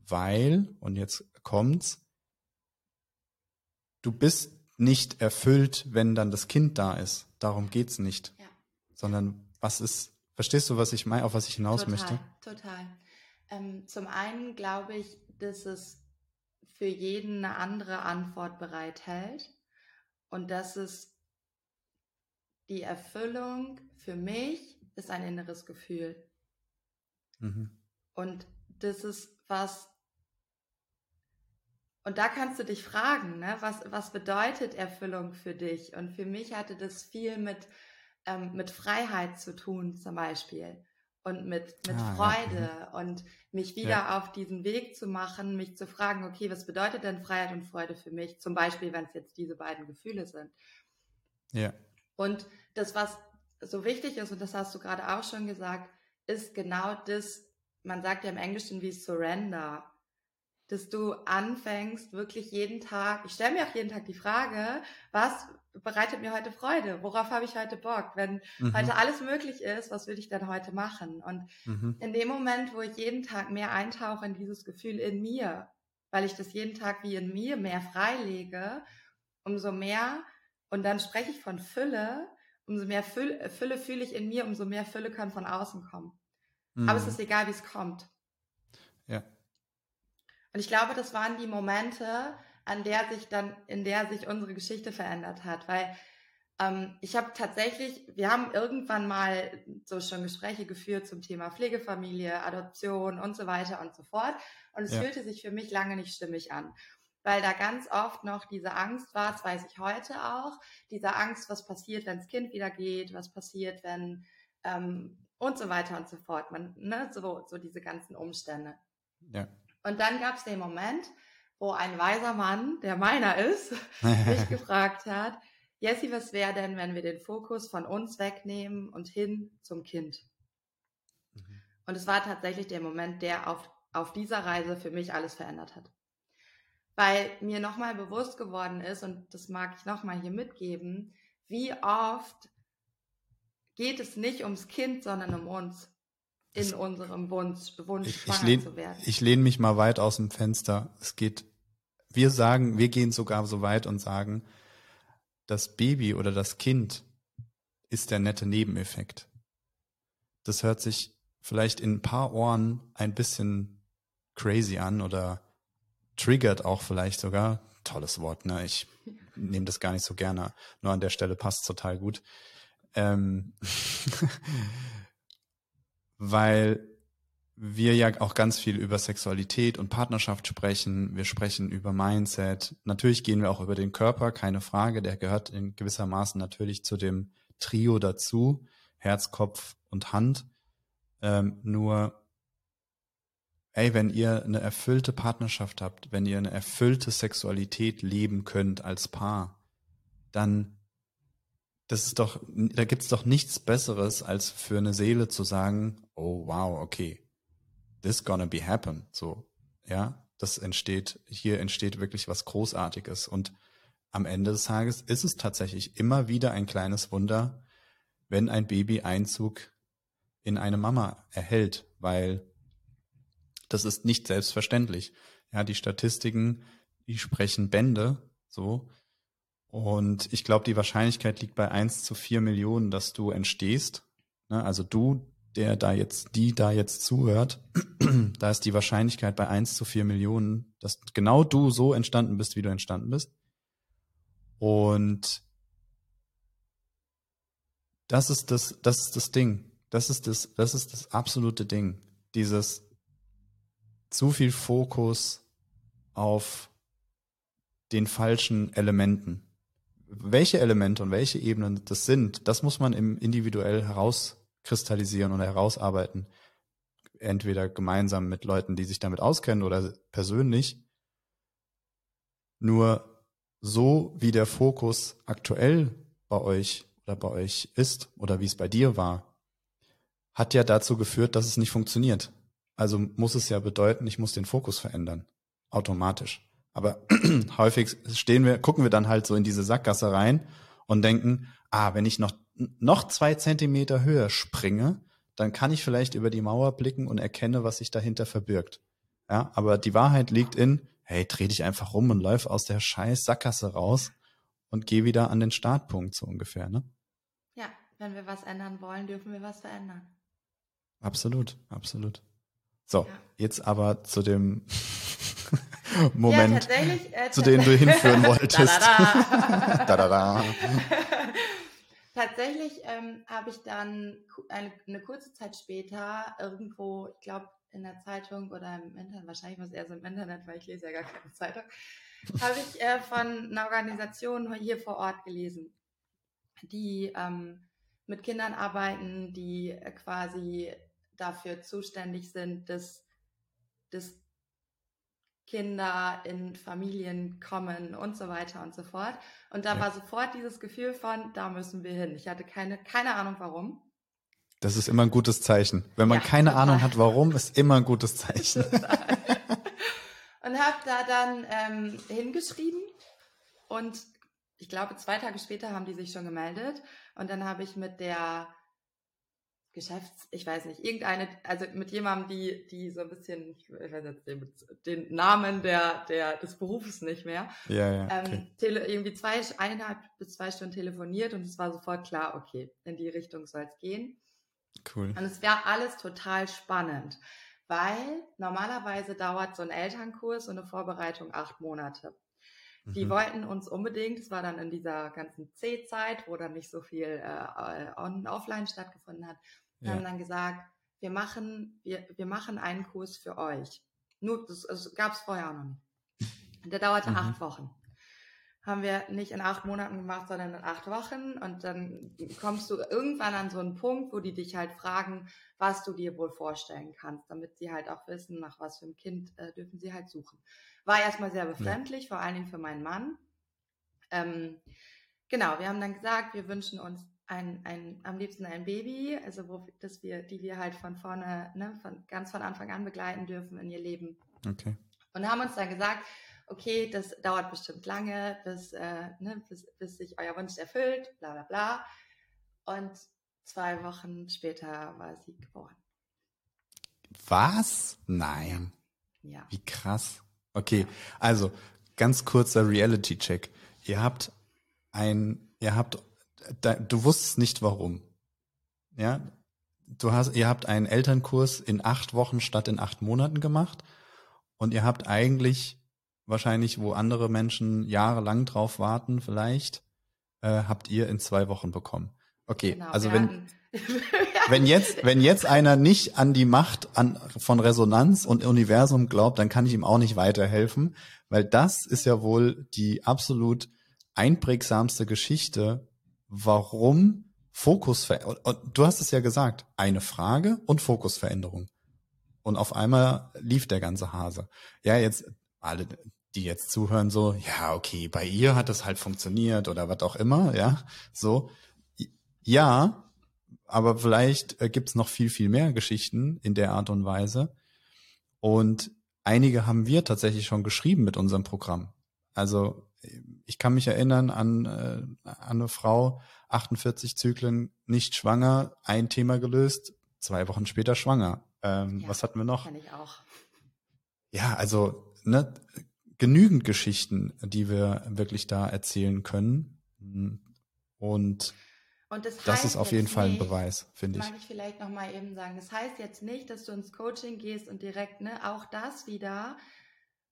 B: weil und jetzt kommt's, du bist nicht erfüllt, wenn dann das Kind da ist. Darum geht's nicht. Ja. Sondern was ist, verstehst du, was ich meine, auf was ich hinaus
C: total,
B: möchte?
C: Total. Ähm, zum einen glaube ich, dass es für jeden eine andere Antwort bereithält und dass es die Erfüllung für mich ist ein inneres Gefühl. Mhm. Und das ist was, und da kannst du dich fragen, ne, was, was bedeutet Erfüllung für dich? Und für mich hatte das viel mit, ähm, mit Freiheit zu tun, zum Beispiel. Und mit, mit ah, Freude ja. Und mich wieder ja. auf diesen Weg zu machen, mich zu fragen, okay, was bedeutet denn Freiheit und Freude für mich? Zum Beispiel, wenn es jetzt diese beiden Gefühle sind. Ja. Und das, was so wichtig ist, und das hast du gerade auch schon gesagt, ist genau das, man sagt ja im Englischen wie Surrender dass du anfängst, wirklich jeden Tag, ich stelle mir auch jeden Tag die Frage, was bereitet mir heute Freude? Worauf habe ich heute Bock? Wenn mhm. heute alles möglich ist, was würde ich denn heute machen? Und mhm. in dem Moment, wo ich jeden Tag mehr eintauche in dieses Gefühl in mir, weil ich das jeden Tag wie in mir mehr freilege, umso mehr, und dann spreche ich von Fülle, umso mehr Fülle, Fülle fühle ich in mir, umso mehr Fülle kann von außen kommen. Mhm. Aber es mhm. ist egal, wie es kommt. Und ich glaube, das waren die Momente, an der sich dann, in der sich unsere Geschichte verändert hat, weil ähm, ich habe tatsächlich, wir haben irgendwann mal so schon Gespräche geführt zum Thema Pflegefamilie, Adoption und so weiter und so fort. Und es ja. fühlte sich für mich lange nicht stimmig an, weil da ganz oft noch diese Angst war, das weiß ich heute auch, diese Angst, was passiert, wenn das Kind wieder geht, was passiert, wenn ähm, und so weiter und so fort. Man, ne, so, so diese ganzen Umstände. Ja. Und dann gab es den Moment, wo ein weiser Mann, der meiner ist, mich gefragt hat, Jessie, was wäre denn, wenn wir den Fokus von uns wegnehmen und hin zum Kind? Mhm. Und es war tatsächlich der Moment, der auf, auf dieser Reise für mich alles verändert hat. Weil mir nochmal bewusst geworden ist, und das mag ich nochmal hier mitgeben, wie oft geht es nicht ums Kind, sondern um uns in unserem Wunsch, Wunsch ich, schwanger
B: ich lehn,
C: zu werden.
B: Ich lehne mich mal weit aus dem Fenster. Es geht, wir sagen, wir gehen sogar so weit und sagen, das Baby oder das Kind ist der nette Nebeneffekt. Das hört sich vielleicht in ein paar Ohren ein bisschen crazy an oder triggert auch vielleicht sogar. Tolles Wort, ne? Ich nehme das gar nicht so gerne. Nur an der Stelle passt total gut. Ähm weil wir ja auch ganz viel über Sexualität und Partnerschaft sprechen. Wir sprechen über Mindset. Natürlich gehen wir auch über den Körper, keine Frage. Der gehört in gewissermaßen natürlich zu dem Trio dazu. Herz, Kopf und Hand. Ähm, nur, ey, wenn ihr eine erfüllte Partnerschaft habt, wenn ihr eine erfüllte Sexualität leben könnt als Paar, dann das ist doch, da gibt's doch nichts Besseres, als für eine Seele zu sagen, oh wow, okay, this gonna be happen. So, ja, das entsteht, hier entsteht wirklich was Großartiges. Und am Ende des Tages ist es tatsächlich immer wieder ein kleines Wunder, wenn ein Baby Einzug in eine Mama erhält, weil das ist nicht selbstverständlich. Ja, die Statistiken, die sprechen Bände, so. Und ich glaube, die Wahrscheinlichkeit liegt bei eins zu vier Millionen, dass du entstehst. Ne? Also du, der da jetzt, die da jetzt zuhört, da ist die Wahrscheinlichkeit bei eins zu vier Millionen, dass genau du so entstanden bist, wie du entstanden bist. Und das ist das, das ist das Ding. Das ist das, das ist das absolute Ding. Dieses zu viel Fokus auf den falschen Elementen welche Elemente und welche Ebenen das sind, das muss man im individuell herauskristallisieren oder herausarbeiten. Entweder gemeinsam mit Leuten, die sich damit auskennen oder persönlich. Nur so wie der Fokus aktuell bei euch oder bei euch ist oder wie es bei dir war, hat ja dazu geführt, dass es nicht funktioniert. Also muss es ja bedeuten, ich muss den Fokus verändern. Automatisch. Aber häufig stehen wir, gucken wir dann halt so in diese Sackgasse rein und denken, ah, wenn ich noch, noch zwei Zentimeter höher springe, dann kann ich vielleicht über die Mauer blicken und erkenne, was sich dahinter verbirgt. Ja, aber die Wahrheit liegt in, hey, dreh dich einfach rum und läuf aus der scheiß Sackgasse raus und geh wieder an den Startpunkt, so ungefähr, ne?
C: Ja, wenn wir was ändern wollen, dürfen wir was verändern.
B: Absolut, absolut. So, ja. jetzt aber zu dem Moment, ja, äh, zu denen du hinführen wolltest. da,
C: da, da. tatsächlich ähm, habe ich dann eine, eine, kurze Zeit später irgendwo, ich glaube in der Zeitung oder im Internet, wahrscheinlich muss eher so im Internet, weil ich lese ja gar keine Zeitung, habe ich äh, von einer Organisation hier vor Ort gelesen, die ähm, mit Kindern arbeiten, die äh, quasi dafür zuständig sind, dass das Kinder in Familien kommen und so weiter und so fort. Und da ja. war sofort dieses Gefühl von, da müssen wir hin. Ich hatte keine, keine Ahnung warum.
B: Das ist immer ein gutes Zeichen. Wenn man ja, keine total. Ahnung hat, warum, ist immer ein gutes Zeichen.
C: und habe da dann ähm, hingeschrieben und ich glaube, zwei Tage später haben die sich schon gemeldet und dann habe ich mit der Geschäfts, ich weiß nicht, irgendeine, also mit jemandem, die, die so ein bisschen, ich weiß jetzt den, den Namen der, der, des Berufes nicht mehr,
B: ja, ja, ähm,
C: okay. tele, irgendwie zwei, eineinhalb bis zwei Stunden telefoniert und es war sofort klar, okay, in die Richtung soll es gehen.
B: Cool.
C: Und es wäre alles total spannend, weil normalerweise dauert so ein Elternkurs und eine Vorbereitung acht Monate. Die mhm. wollten uns unbedingt, es war dann in dieser ganzen C-Zeit, wo dann nicht so viel äh, on, offline stattgefunden hat, ja. haben dann gesagt, wir machen, wir, wir machen einen Kurs für euch. Nur, das, das gab es vorher auch noch nicht. Der dauerte mhm. acht Wochen. haben wir nicht in acht Monaten gemacht, sondern in acht Wochen. Und dann kommst du irgendwann an so einen Punkt, wo die dich halt fragen, was du dir wohl vorstellen kannst, damit sie halt auch wissen, nach was für einem Kind äh, dürfen sie halt suchen. War erstmal sehr befremdlich, ja. vor allen Dingen für meinen Mann. Ähm, genau, wir haben dann gesagt, wir wünschen uns ein, ein, am liebsten ein Baby, also wo das wir, die wir halt von vorne, ne, von ganz von Anfang an begleiten dürfen in ihr Leben.
B: Okay.
C: Und haben uns dann gesagt, okay, das dauert bestimmt lange, bis, äh, ne, bis, bis sich euer Wunsch erfüllt, bla bla bla. Und zwei Wochen später war sie geboren.
B: Was? Nein.
C: Ja.
B: Wie krass. Okay, also ganz kurzer Reality-Check. Ihr habt ein, ihr habt, du wusstest nicht warum. Ja, du hast, ihr habt einen Elternkurs in acht Wochen statt in acht Monaten gemacht und ihr habt eigentlich wahrscheinlich, wo andere Menschen jahrelang drauf warten, vielleicht, äh, habt ihr in zwei Wochen bekommen. Okay, genau, also wenn, wenn jetzt, wenn jetzt einer nicht an die Macht an, von Resonanz und Universum glaubt, dann kann ich ihm auch nicht weiterhelfen, weil das ist ja wohl die absolut einprägsamste Geschichte, warum Fokus, du hast es ja gesagt, eine Frage und Fokusveränderung. Und auf einmal lief der ganze Hase. Ja, jetzt alle, die jetzt zuhören, so, ja, okay, bei ihr hat das halt funktioniert oder was auch immer, ja, so. Ja, aber vielleicht äh, gibt's noch viel, viel mehr Geschichten in der Art und Weise. Und einige haben wir tatsächlich schon geschrieben mit unserem Programm. Also ich kann mich erinnern an, äh, an eine Frau, 48 Zyklen, nicht schwanger, ein Thema gelöst, zwei Wochen später schwanger. Ähm, ja, was hatten wir noch?
C: Kann ich auch.
B: Ja, also ne, genügend Geschichten, die wir wirklich da erzählen können. Und, und das, das ist auf jeden Fall ein Beweis, finde ich.
C: Mag ich vielleicht nochmal eben sagen. Das heißt jetzt nicht, dass du ins Coaching gehst und direkt, ne, auch das wieder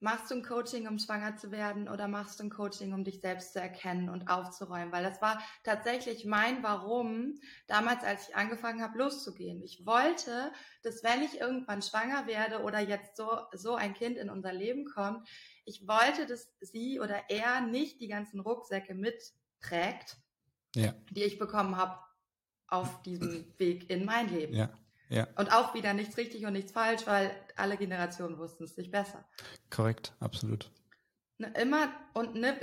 C: Machst du ein Coaching, um schwanger zu werden oder machst du ein Coaching, um dich selbst zu erkennen und aufzuräumen? Weil das war tatsächlich mein Warum damals, als ich angefangen habe, loszugehen. Ich wollte, dass wenn ich irgendwann schwanger werde oder jetzt so, so ein Kind in unser Leben kommt, ich wollte, dass sie oder er nicht die ganzen Rucksäcke mitträgt, ja. die ich bekommen habe auf diesem Weg in mein Leben.
B: Ja. Ja.
C: Und auch wieder nichts richtig und nichts falsch, weil alle Generationen wussten es sich besser.
B: Korrekt, absolut.
C: Ne, immer und ne,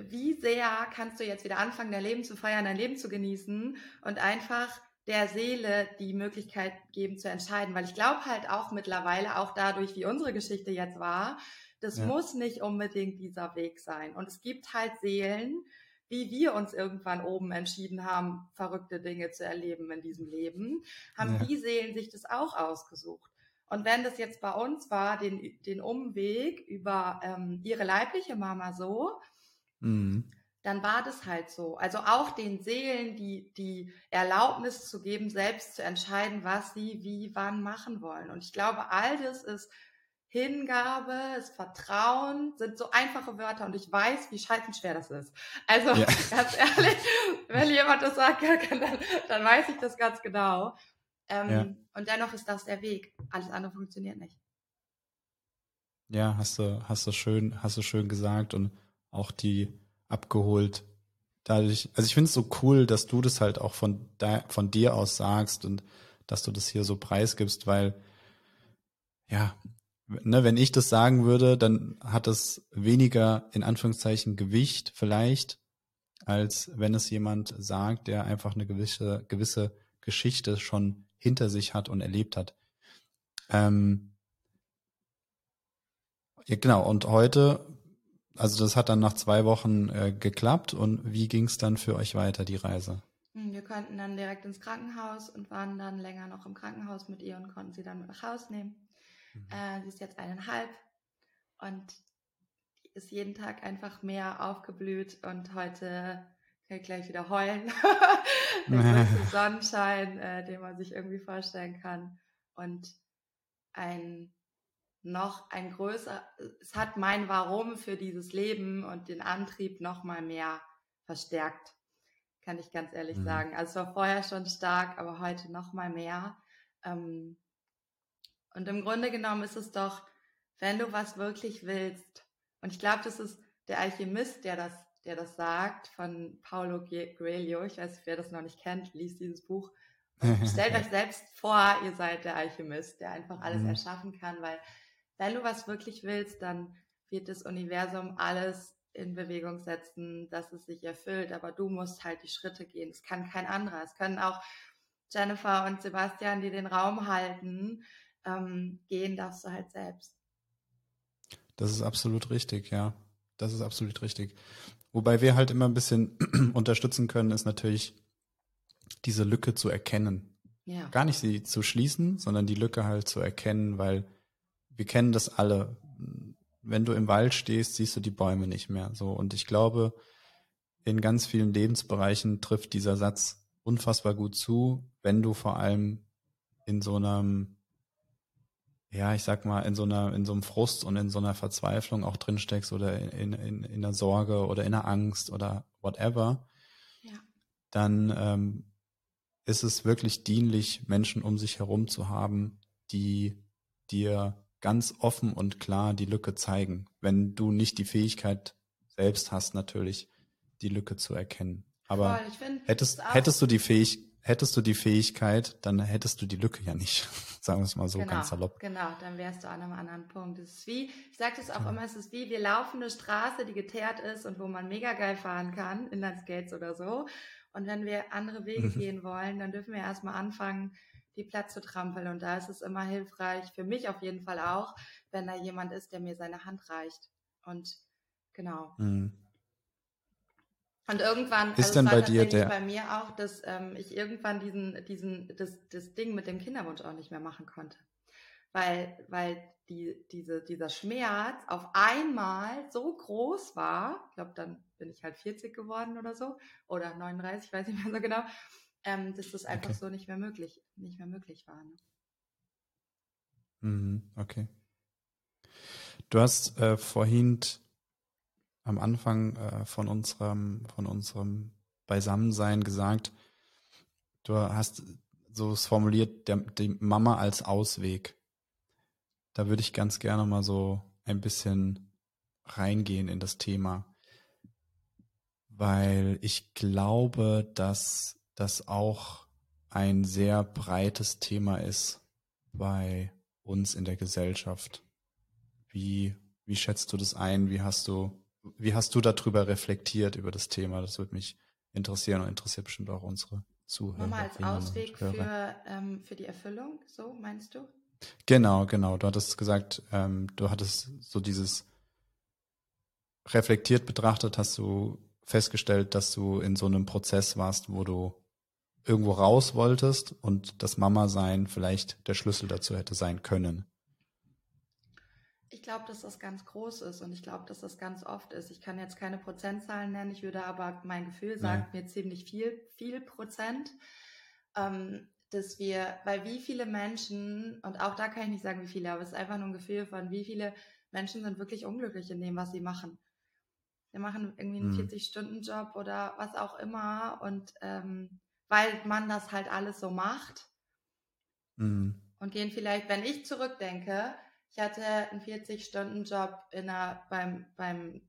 C: wie sehr kannst du jetzt wieder anfangen, dein Leben zu feiern, dein Leben zu genießen und einfach der Seele die Möglichkeit geben zu entscheiden, weil ich glaube halt auch mittlerweile, auch dadurch, wie unsere Geschichte jetzt war, das ja. muss nicht unbedingt dieser Weg sein. Und es gibt halt Seelen, wie wir uns irgendwann oben entschieden haben, verrückte Dinge zu erleben in diesem Leben, haben ja. die Seelen sich das auch ausgesucht. Und wenn das jetzt bei uns war, den, den Umweg über ähm, ihre leibliche Mama so, mhm. dann war das halt so. Also auch den Seelen die, die Erlaubnis zu geben, selbst zu entscheiden, was sie wie wann machen wollen. Und ich glaube, all das ist Hingabe, das Vertrauen sind so einfache Wörter und ich weiß, wie scheißenschwer das ist. Also ja. ganz ehrlich, wenn jemand das sagt, dann, dann weiß ich das ganz genau. Ähm, ja. Und dennoch ist das der Weg. Alles andere funktioniert nicht.
B: Ja, hast du, hast du schön, hast du schön gesagt und auch die abgeholt. Dadurch, also ich finde es so cool, dass du das halt auch von, von dir aus sagst und dass du das hier so preisgibst, weil ja, ne, wenn ich das sagen würde, dann hat es weniger in Anführungszeichen Gewicht vielleicht, als wenn es jemand sagt, der einfach eine gewisse, gewisse Geschichte schon hinter sich hat und erlebt hat. Ähm, ja, genau, und heute, also das hat dann nach zwei Wochen äh, geklappt und wie ging es dann für euch weiter, die Reise?
C: Hm, wir konnten dann direkt ins Krankenhaus und waren dann länger noch im Krankenhaus mit ihr und konnten sie dann mit nach Hause nehmen. Mhm. Äh, sie ist jetzt eineinhalb und ist jeden Tag einfach mehr aufgeblüht und heute kann ich gleich wieder heulen. Der größte Sonnenschein, äh, den man sich irgendwie vorstellen kann. Und ein noch ein größer, es hat mein Warum für dieses Leben und den Antrieb noch mal mehr verstärkt, kann ich ganz ehrlich mhm. sagen. Also es war vorher schon stark, aber heute noch mal mehr. Ähm, und im Grunde genommen ist es doch, wenn du was wirklich willst, und ich glaube, das ist der Alchemist, der das der das sagt, von Paulo Coelho. Ich weiß wer das noch nicht kennt, liest dieses Buch. Stellt euch selbst vor, ihr seid der Alchemist, der einfach alles mhm. erschaffen kann, weil wenn du was wirklich willst, dann wird das Universum alles in Bewegung setzen, dass es sich erfüllt, aber du musst halt die Schritte gehen. Es kann kein anderer. Es können auch Jennifer und Sebastian, die den Raum halten, ähm, gehen darfst du halt selbst.
B: Das ist absolut richtig, ja. Das ist absolut richtig. Wobei wir halt immer ein bisschen unterstützen können, ist natürlich diese Lücke zu erkennen. Ja. Gar nicht sie zu schließen, sondern die Lücke halt zu erkennen, weil wir kennen das alle. Wenn du im Wald stehst, siehst du die Bäume nicht mehr. So. Und ich glaube, in ganz vielen Lebensbereichen trifft dieser Satz unfassbar gut zu, wenn du vor allem in so einem ja, ich sag mal, in so einer, in so einem Frust und in so einer Verzweiflung auch drinsteckst oder in, in, in der Sorge oder in der Angst oder whatever, ja. dann ähm, ist es wirklich dienlich, Menschen um sich herum zu haben, die dir ganz offen und klar die Lücke zeigen, wenn du nicht die Fähigkeit selbst hast, natürlich die Lücke zu erkennen. Aber Voll, hättest, hättest du die Fähigkeit, hättest du die Fähigkeit, dann hättest du die Lücke ja nicht. Sagen wir es mal so
C: genau,
B: ganz salopp.
C: Genau, dann wärst du an einem anderen Punkt. Es ist wie, ich sage das auch ja. immer, es ist wie, wir laufen eine Straße, die geteert ist und wo man mega geil fahren kann, Inlineskates oder so. Und wenn wir andere Wege gehen wollen, dann dürfen wir erstmal anfangen, die Platz zu trampeln. Und da ist es immer hilfreich, für mich auf jeden Fall auch, wenn da jemand ist, der mir seine Hand reicht. Und genau. Mhm. Und irgendwann
B: ist also dann bei dir der
C: bei mir auch, dass ähm, ich irgendwann diesen diesen das das Ding mit dem Kinderwunsch auch nicht mehr machen konnte, weil weil die diese dieser Schmerz auf einmal so groß war. Ich glaube, dann bin ich halt 40 geworden oder so oder 39, weiß ich nicht mehr so genau, ähm, dass das einfach okay. so nicht mehr möglich nicht mehr möglich war. Ne?
B: Mhm, okay. Du hast äh, vorhin am Anfang äh, von unserem, von unserem Beisammensein gesagt, du hast so es formuliert, der, die Mama als Ausweg. Da würde ich ganz gerne mal so ein bisschen reingehen in das Thema, weil ich glaube, dass das auch ein sehr breites Thema ist bei uns in der Gesellschaft. Wie, wie schätzt du das ein? Wie hast du wie hast du darüber reflektiert, über das Thema? Das würde mich interessieren und interessiert bestimmt auch unsere Zuhörer.
C: Nochmal als Ausweg für, ähm, für die Erfüllung, so meinst du?
B: Genau, genau. Du hattest gesagt, ähm, du hattest so dieses reflektiert betrachtet, hast du festgestellt, dass du in so einem Prozess warst, wo du irgendwo raus wolltest und das Mama-Sein vielleicht der Schlüssel dazu hätte sein können.
C: Ich glaube, dass das ganz groß ist und ich glaube, dass das ganz oft ist. Ich kann jetzt keine Prozentzahlen nennen, ich würde aber, mein Gefühl sagt ja. mir ziemlich viel, viel Prozent, ähm, dass wir, weil wie viele Menschen, und auch da kann ich nicht sagen, wie viele, aber es ist einfach nur ein Gefühl von, wie viele Menschen sind wirklich unglücklich in dem, was sie machen. Wir machen irgendwie einen mhm. 40-Stunden-Job oder was auch immer und ähm, weil man das halt alles so macht mhm. und gehen vielleicht, wenn ich zurückdenke, ich hatte einen 40-Stunden-Job in einer, beim, beim,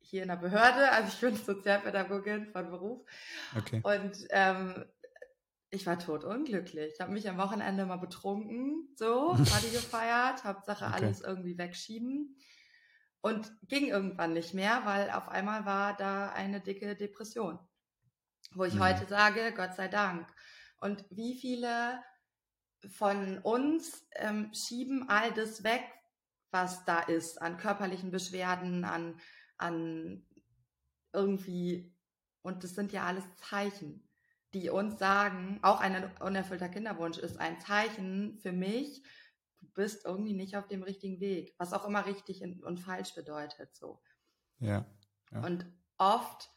C: hier in der Behörde, also ich bin Sozialpädagogin von Beruf. Okay. Und ähm, ich war totunglücklich. Ich habe mich am Wochenende mal betrunken, so, Party gefeiert, Hauptsache okay. alles irgendwie wegschieben. Und ging irgendwann nicht mehr, weil auf einmal war da eine dicke Depression. Wo ich mhm. heute sage, Gott sei Dank. Und wie viele von uns ähm, schieben all das weg, was da ist, an körperlichen Beschwerden, an, an irgendwie, und das sind ja alles Zeichen, die uns sagen, auch ein unerfüllter Kinderwunsch ist ein Zeichen für mich, du bist irgendwie nicht auf dem richtigen Weg, was auch immer richtig und falsch bedeutet, so.
B: Ja.
C: ja. Und oft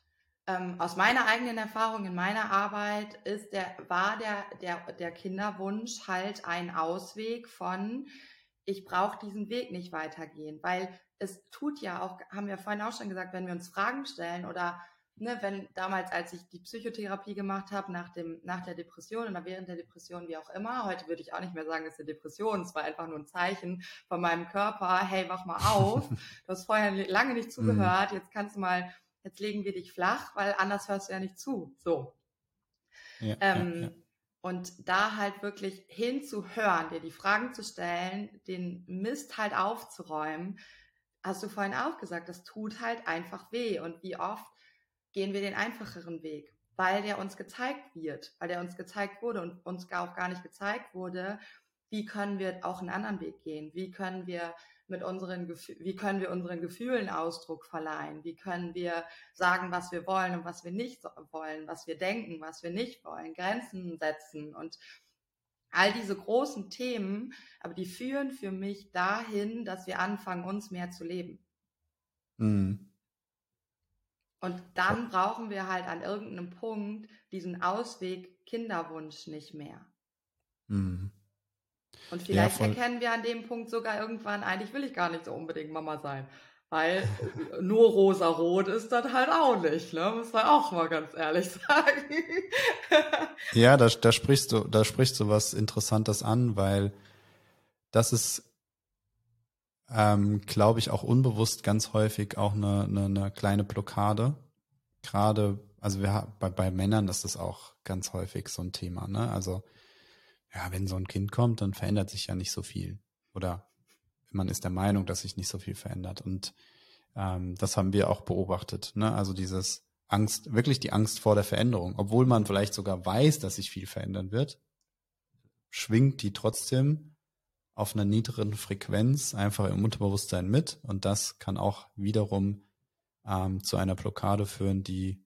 C: ähm, aus meiner eigenen Erfahrung in meiner Arbeit ist der, war der, der, der Kinderwunsch halt ein Ausweg von, ich brauche diesen Weg nicht weitergehen, weil es tut ja auch, haben wir vorhin auch schon gesagt, wenn wir uns Fragen stellen oder ne, wenn damals, als ich die Psychotherapie gemacht habe, nach dem, nach der Depression oder während der Depression, wie auch immer, heute würde ich auch nicht mehr sagen, es ist eine Depression, es war einfach nur ein Zeichen von meinem Körper, hey, wach mal auf, du hast vorher lange nicht zugehört, jetzt kannst du mal jetzt legen wir dich flach, weil anders hörst du ja nicht zu. So. Ja, ähm, ja, ja. Und da halt wirklich hinzuhören, dir die Fragen zu stellen, den Mist halt aufzuräumen, hast du vorhin auch gesagt, das tut halt einfach weh. Und wie oft gehen wir den einfacheren Weg, weil der uns gezeigt wird, weil der uns gezeigt wurde und uns auch gar nicht gezeigt wurde, wie können wir auch einen anderen Weg gehen? Wie können wir mit unseren wie können wir unseren Gefühlen Ausdruck verleihen? Wie können wir sagen, was wir wollen und was wir nicht wollen, was wir denken, was wir nicht wollen, Grenzen setzen und all diese großen Themen, aber die führen für mich dahin, dass wir anfangen, uns mehr zu leben. Mhm. Und dann brauchen wir halt an irgendeinem Punkt diesen Ausweg Kinderwunsch nicht mehr. Mhm. Und vielleicht ja, erkennen wir an dem Punkt sogar irgendwann, eigentlich will ich gar nicht so unbedingt Mama sein. Weil nur rosa-rot ist das halt auch nicht, ne? Muss man auch mal ganz ehrlich sagen.
B: ja, da, da sprichst du, da sprichst du was Interessantes an, weil das ist, ähm, glaube ich, auch unbewusst ganz häufig auch eine, eine, eine kleine Blockade. Gerade, also wir bei, bei Männern ist das auch ganz häufig so ein Thema, ne? Also ja, wenn so ein Kind kommt, dann verändert sich ja nicht so viel. Oder man ist der Meinung, dass sich nicht so viel verändert. Und ähm, das haben wir auch beobachtet. Ne? Also dieses Angst, wirklich die Angst vor der Veränderung. Obwohl man vielleicht sogar weiß, dass sich viel verändern wird, schwingt die trotzdem auf einer niedrigen Frequenz einfach im Unterbewusstsein mit. Und das kann auch wiederum ähm, zu einer Blockade führen, die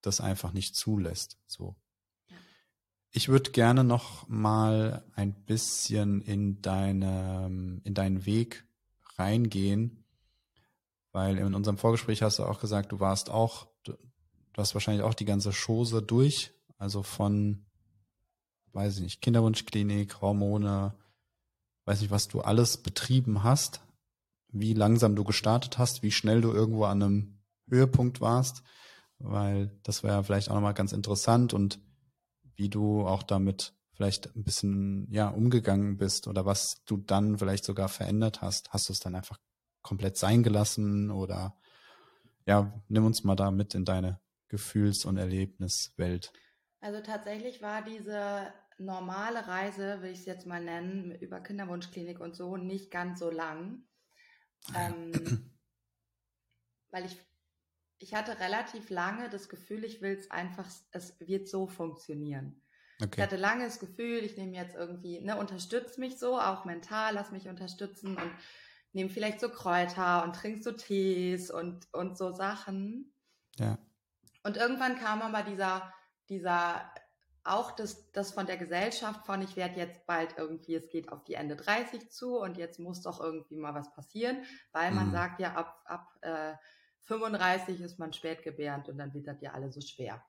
B: das einfach nicht zulässt. So. Ich würde gerne noch mal ein bisschen in deine, in deinen Weg reingehen, weil in unserem Vorgespräch hast du auch gesagt, du warst auch, du, hast wahrscheinlich auch die ganze Chose durch, also von, weiß ich nicht, Kinderwunschklinik, Hormone, weiß nicht, was du alles betrieben hast, wie langsam du gestartet hast, wie schnell du irgendwo an einem Höhepunkt warst, weil das wäre vielleicht auch nochmal ganz interessant und wie du auch damit vielleicht ein bisschen ja umgegangen bist oder was du dann vielleicht sogar verändert hast. Hast du es dann einfach komplett sein gelassen oder ja, nimm uns mal da mit in deine Gefühls- und Erlebniswelt.
C: Also tatsächlich war diese normale Reise, will ich es jetzt mal nennen, über Kinderwunschklinik und so, nicht ganz so lang. Ähm, weil ich ich hatte relativ lange das Gefühl, ich will es einfach, es wird so funktionieren. Okay. Ich hatte lange das Gefühl, ich nehme jetzt irgendwie, ne, unterstütze mich so, auch mental, lass mich unterstützen und nehme vielleicht so Kräuter und trink so Tees und, und so Sachen. Ja. Und irgendwann kam aber dieser, dieser, auch das, das von der Gesellschaft von, ich werde jetzt bald irgendwie, es geht auf die Ende 30 zu und jetzt muss doch irgendwie mal was passieren, weil man mhm. sagt ja, ab, ab äh, 35 ist man spätgebärend und dann wird das ja alle so schwer.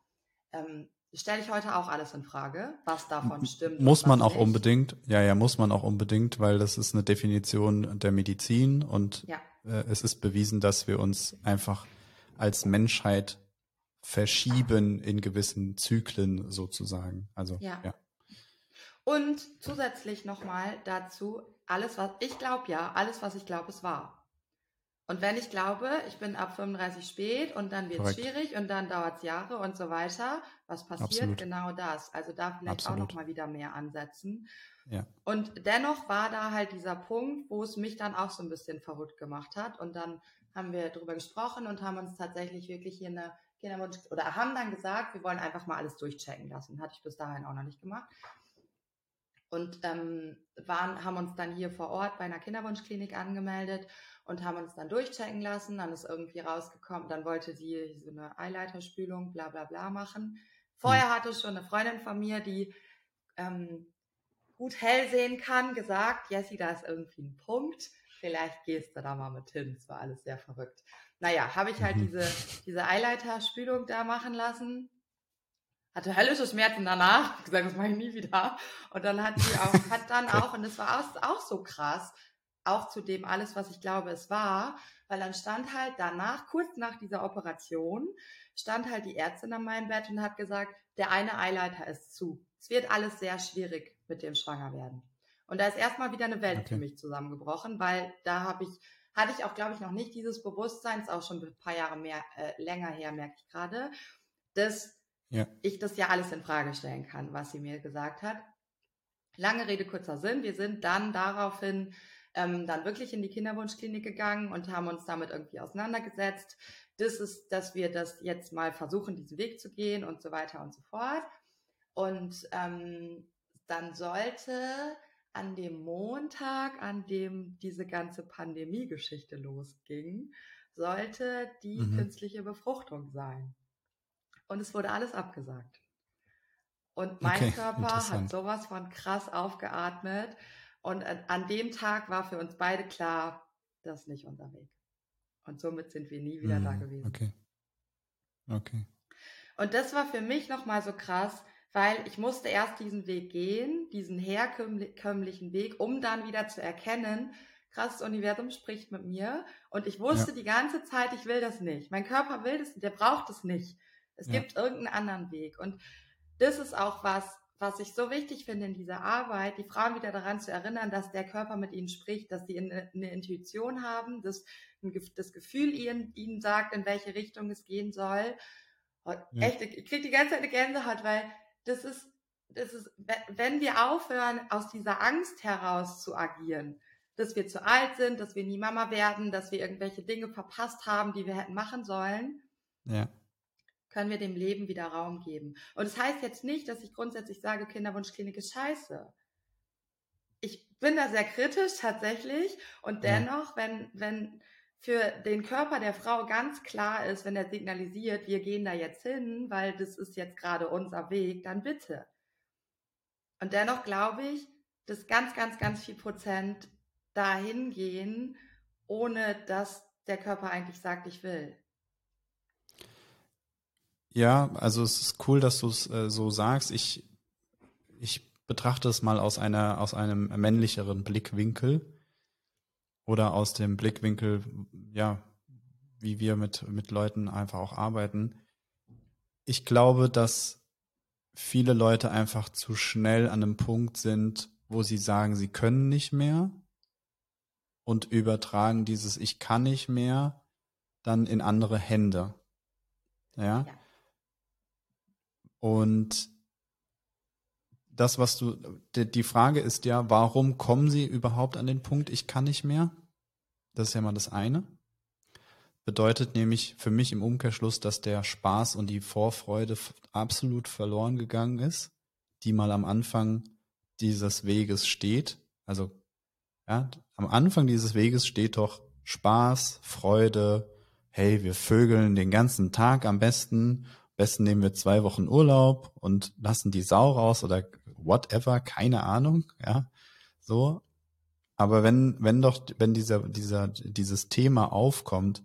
C: Ähm, Stelle ich heute auch alles in Frage, was davon stimmt.
B: Muss man auch nicht. unbedingt, ja, ja, muss man auch unbedingt, weil das ist eine Definition der Medizin und ja. äh, es ist bewiesen, dass wir uns einfach als Menschheit verschieben in gewissen Zyklen sozusagen. Also ja. ja.
C: Und zusätzlich nochmal dazu, alles was ich glaube ja, alles was ich glaube, ist wahr. Und wenn ich glaube, ich bin ab 35 spät und dann wird es schwierig und dann dauert es Jahre und so weiter, was passiert? Absolut. Genau das. Also da vielleicht Absolut. auch nochmal wieder mehr ansetzen. Ja. Und dennoch war da halt dieser Punkt, wo es mich dann auch so ein bisschen verrückt gemacht hat. Und dann haben wir darüber gesprochen und haben uns tatsächlich wirklich hier eine Kinderwunsch oder haben dann gesagt, wir wollen einfach mal alles durchchecken lassen. Hatte ich bis dahin auch noch nicht gemacht. Und ähm, waren, haben uns dann hier vor Ort bei einer Kinderwunschklinik angemeldet und haben uns dann durchchecken lassen. Dann ist irgendwie rausgekommen, dann wollte sie so eine Eileiterspülung, bla bla bla machen. Vorher hatte schon eine Freundin von mir, die ähm, gut hell sehen kann, gesagt, Jessie, da ist irgendwie ein Punkt. Vielleicht gehst du da mal mit hin. Es war alles sehr verrückt. Naja, habe ich halt mhm. diese, diese Eileiterspülung da machen lassen. Hatte höllische Schmerzen danach. gesagt, das mache ich nie wieder. Und dann hat sie auch, hat dann auch, und das war auch, auch so krass, auch zu dem alles, was ich glaube, es war, weil dann stand halt danach, kurz nach dieser Operation, stand halt die Ärztin an meinem Bett und hat gesagt, der eine Eileiter ist zu. Es wird alles sehr schwierig mit dem Schwangerwerden. Und da ist erstmal wieder eine Welt okay. für mich zusammengebrochen, weil da habe ich, hatte ich auch, glaube ich, noch nicht dieses Bewusstsein, ist auch schon ein paar Jahre mehr, äh, länger her, merke ich gerade, dass ja. ich das ja alles in Frage stellen kann, was sie mir gesagt hat. Lange Rede, kurzer Sinn. Wir sind dann daraufhin ähm, dann wirklich in die Kinderwunschklinik gegangen und haben uns damit irgendwie auseinandergesetzt. Das ist, dass wir das jetzt mal versuchen, diesen Weg zu gehen und so weiter und so fort. Und ähm, dann sollte an dem Montag, an dem diese ganze Pandemie-Geschichte losging, sollte die mhm. künstliche Befruchtung sein. Und es wurde alles abgesagt. Und mein okay, Körper hat sowas von krass aufgeatmet. Und an dem Tag war für uns beide klar, das ist nicht unser Weg. Und somit sind wir nie wieder mm, da mhm, gewesen.
B: Okay. Okay.
C: Und das war für mich nochmal so krass, weil ich musste erst diesen Weg gehen, diesen herkömmlichen Weg, um dann wieder zu erkennen, krass, das Universum spricht mit mir. Und ich wusste ja. die ganze Zeit, ich will das nicht. Mein Körper will das, der braucht es nicht. Es ja. gibt irgendeinen anderen Weg. Und das ist auch was, was ich so wichtig finde in dieser Arbeit, die Frauen wieder daran zu erinnern, dass der Körper mit ihnen spricht, dass sie eine, eine Intuition haben, dass das Gefühl ihnen, ihnen sagt, in welche Richtung es gehen soll. Und ja. Echt, ich kriege die ganze Zeit eine Gänsehaut, weil das ist, das ist, wenn wir aufhören, aus dieser Angst heraus zu agieren, dass wir zu alt sind, dass wir nie Mama werden, dass wir irgendwelche Dinge verpasst haben, die wir hätten machen sollen.
B: Ja
C: können wir dem Leben wieder Raum geben. Und das heißt jetzt nicht, dass ich grundsätzlich sage, Kinderwunschklinik ist scheiße. Ich bin da sehr kritisch tatsächlich und dennoch, wenn, wenn für den Körper der Frau ganz klar ist, wenn er signalisiert, wir gehen da jetzt hin, weil das ist jetzt gerade unser Weg, dann bitte. Und dennoch glaube ich, dass ganz, ganz, ganz viel Prozent dahin gehen, ohne dass der Körper eigentlich sagt, ich will.
B: Ja, also es ist cool, dass du es äh, so sagst. Ich, ich betrachte es mal aus einer, aus einem männlicheren Blickwinkel oder aus dem Blickwinkel, ja, wie wir mit, mit Leuten einfach auch arbeiten. Ich glaube, dass viele Leute einfach zu schnell an einem Punkt sind, wo sie sagen, sie können nicht mehr und übertragen dieses Ich kann nicht mehr dann in andere Hände. Ja. ja. Und das, was du, die Frage ist ja, warum kommen sie überhaupt an den Punkt, ich kann nicht mehr? Das ist ja mal das eine. Bedeutet nämlich für mich im Umkehrschluss, dass der Spaß und die Vorfreude absolut verloren gegangen ist, die mal am Anfang dieses Weges steht. Also, ja, am Anfang dieses Weges steht doch Spaß, Freude, hey, wir vögeln den ganzen Tag am besten besten nehmen wir zwei Wochen Urlaub und lassen die Sau raus oder whatever, keine Ahnung, ja, so. Aber wenn, wenn doch, wenn dieser, dieser, dieses Thema aufkommt,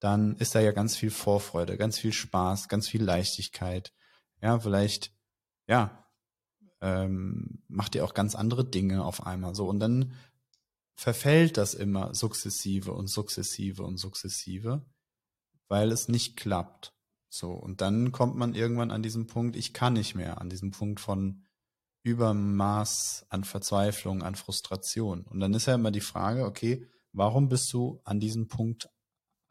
B: dann ist da ja ganz viel Vorfreude, ganz viel Spaß, ganz viel Leichtigkeit. Ja, vielleicht, ja, ähm, macht ihr auch ganz andere Dinge auf einmal so. Und dann verfällt das immer sukzessive und sukzessive und sukzessive, weil es nicht klappt. So, und dann kommt man irgendwann an diesem Punkt, ich kann nicht mehr, an diesem Punkt von Übermaß an Verzweiflung, an Frustration. Und dann ist ja immer die Frage, okay, warum bist du an diesem Punkt,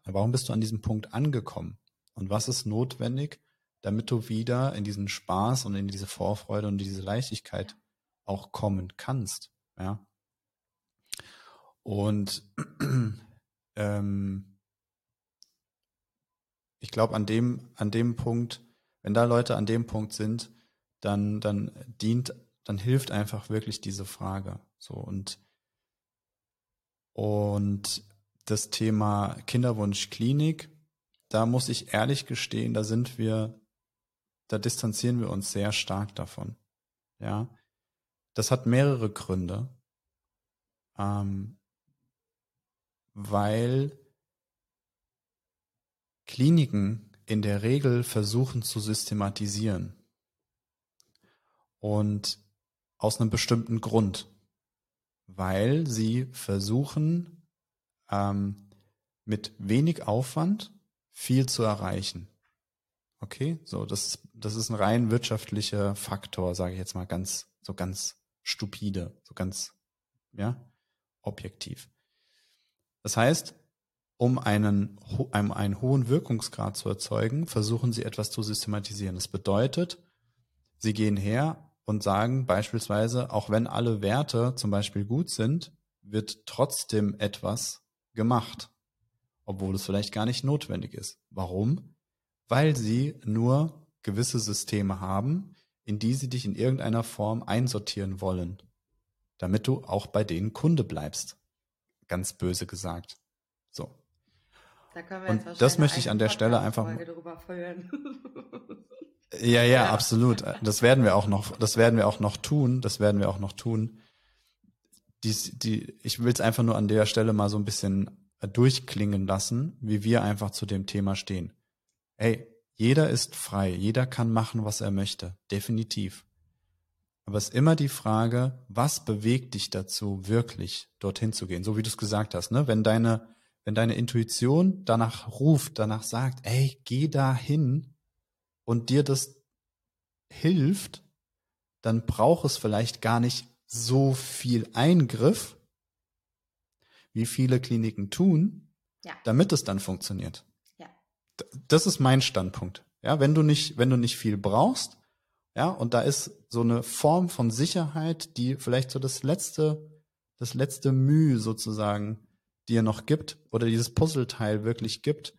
B: warum bist du an diesem Punkt angekommen? Und was ist notwendig, damit du wieder in diesen Spaß und in diese Vorfreude und diese Leichtigkeit auch kommen kannst, ja? Und ähm, ich glaube, an dem, an dem Punkt, wenn da Leute an dem Punkt sind, dann, dann dient, dann hilft einfach wirklich diese Frage. So und, und das Thema Kinderwunschklinik, da muss ich ehrlich gestehen, da sind wir, da distanzieren wir uns sehr stark davon. Ja. Das hat mehrere Gründe. Ähm, weil Kliniken in der Regel versuchen zu systematisieren. Und aus einem bestimmten Grund. Weil sie versuchen, ähm, mit wenig Aufwand viel zu erreichen. Okay, so das, das ist ein rein wirtschaftlicher Faktor, sage ich jetzt mal ganz, so ganz stupide, so ganz, ja, objektiv. Das heißt, um einen, um einen hohen Wirkungsgrad zu erzeugen, versuchen sie etwas zu systematisieren. Das bedeutet, sie gehen her und sagen beispielsweise, auch wenn alle Werte zum Beispiel gut sind, wird trotzdem etwas gemacht, obwohl es vielleicht gar nicht notwendig ist. Warum? Weil sie nur gewisse Systeme haben, in die sie dich in irgendeiner Form einsortieren wollen, damit du auch bei denen Kunde bleibst. Ganz böse gesagt.
C: Da können wir
B: Und
C: jetzt
B: das möchte ich an der Stelle einfach-. Ja, ja,
C: Ja.
B: absolut. Das werden wir auch noch, das werden wir auch noch tun. Das werden wir auch noch tun. Dies, die, ich will es einfach nur an der Stelle mal so ein bisschen durchklingen lassen, wie wir einfach zu dem Thema stehen. Ey, jeder ist frei, jeder kann machen, was er möchte, definitiv. Aber es ist immer die Frage, was bewegt dich dazu, wirklich dorthin zu gehen? So wie du es gesagt hast, ne? Wenn deine, wenn deine Intuition danach ruft, danach sagt, ey, geh dahin und dir das hilft, dann braucht es vielleicht gar nicht so viel Eingriff, wie viele Kliniken tun,
C: Ja.
B: damit es dann funktioniert.
C: Ja.
B: Das ist mein Standpunkt. Ja, wenn du nicht, wenn du nicht viel brauchst, ja, und da ist so eine Form von Sicherheit, die vielleicht so das letzte, das letzte Mühe sozusagen dir noch gibt oder dieses Puzzleteil wirklich gibt,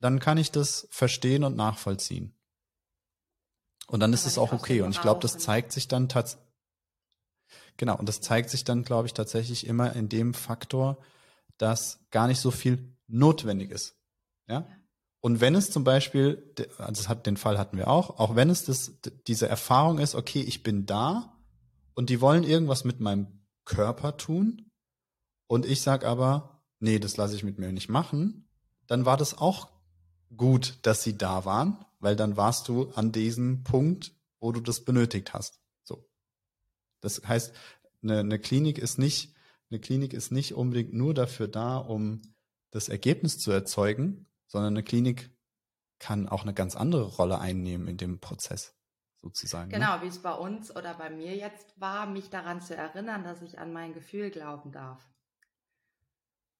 B: dann kann ich das verstehen und nachvollziehen. Und dann ist es auch okay. Und ich glaube, das zeigt sich dann tatsächlich, genau, und das zeigt sich dann, glaube ich, tatsächlich immer in dem Faktor, dass gar nicht so viel notwendig ist. Ja? Und wenn es zum Beispiel, also das hat, den Fall hatten wir auch, auch wenn es das, diese Erfahrung ist, okay, ich bin da und die wollen irgendwas mit meinem Körper tun und ich sag aber, nee, das lasse ich mit mir nicht machen, dann war das auch gut, dass sie da waren, weil dann warst du an diesem Punkt, wo du das benötigt hast. So. Das heißt, eine, eine Klinik ist nicht, eine Klinik ist nicht unbedingt nur dafür da, um das Ergebnis zu erzeugen, sondern eine Klinik kann auch eine ganz andere Rolle einnehmen in dem Prozess, sozusagen. Ne?
C: Genau, wie es bei uns oder bei mir jetzt war, mich daran zu erinnern, dass ich an mein Gefühl glauben darf.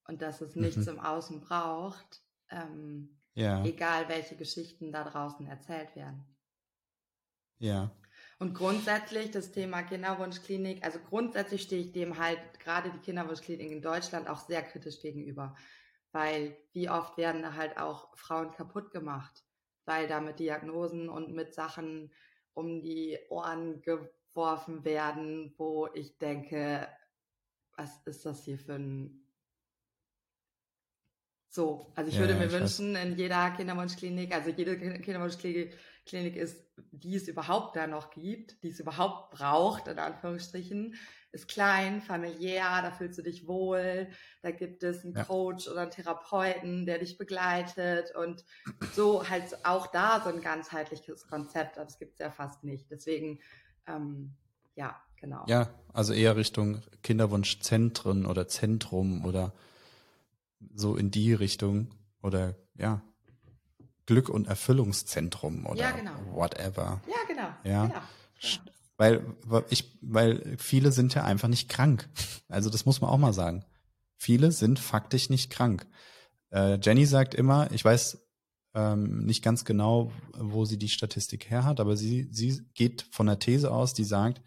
C: Und dass es nichts
B: Mhm.
C: im Außen braucht, ähm,
B: Ja,
C: egal welche Geschichten da draußen erzählt werden.
B: ja,
C: Und grundsätzlich das Thema Kinderwunschklinik, also grundsätzlich stehe ich dem halt gerade die Kinderwunschklinik in Deutschland auch sehr kritisch gegenüber. Weil wie oft werden da halt auch Frauen kaputt gemacht, weil da mit Diagnosen und mit Sachen um die Ohren geworfen werden, wo ich denke, was ist das hier für ein so, also ich
B: Ja,
C: würde mir
B: ich weiß.
C: wünschen, in jeder Kinderwunschklinik, also jede Kin- Kinderwunschklinik Klinik ist, die es überhaupt da noch gibt, die es überhaupt braucht, in Anführungsstrichen, ist klein, familiär, da fühlst du dich wohl, da gibt es einen
B: Ja.
C: Coach oder einen Therapeuten, der dich begleitet und so halt auch da so ein ganzheitliches Konzept, aber das gibt es ja fast nicht. Deswegen, ähm, ja, genau.
B: ja, also eher Richtung Kinderwunschzentren oder Zentrum oder so in die Richtung oder ja, Glück- und Erfüllungszentrum oder
C: Ja, genau.
B: whatever.
C: Ja, genau.
B: Ja.
C: genau. Ja.
B: Weil, weil ich, weil viele sind ja einfach nicht krank. Also das muss man auch mal sagen. Viele sind faktisch nicht krank. Äh, Jenny sagt immer, ich weiß ähm, nicht ganz genau, wo sie die Statistik her hat, aber sie, sie geht von der These aus, die sagt,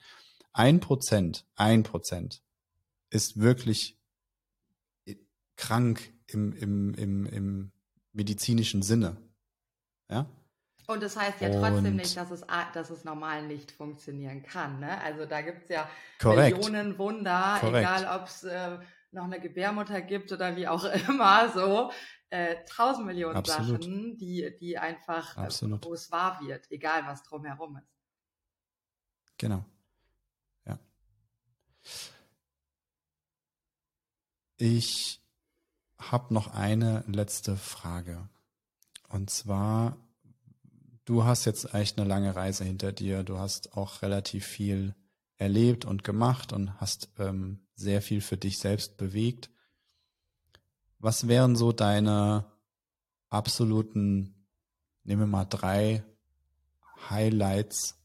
B: ein Prozent, ein Prozent ist wirklich krank im, im, im, im medizinischen Sinne. Ja?
C: Und das heißt ja trotzdem
B: Und-
C: nicht, dass es, dass es normal nicht funktionieren kann. Ne? Also da gibt es ja
B: Korrekt.
C: Millionen Wunder,
B: Korrekt.
C: egal ob es äh, noch eine Gebärmutter gibt oder wie auch immer so. Äh, tausend Millionen
B: Absolut.
C: Sachen, die, die einfach, äh,
B: Absolut.
C: wo es wahr wird, egal was drumherum ist.
B: Genau. Ja. Ich habe noch eine letzte Frage. Und zwar, du hast jetzt echt eine lange Reise hinter dir. Du hast auch relativ viel erlebt und gemacht und hast ähm, sehr viel für dich selbst bewegt. Was wären so deine absoluten, nehmen wir mal drei Highlights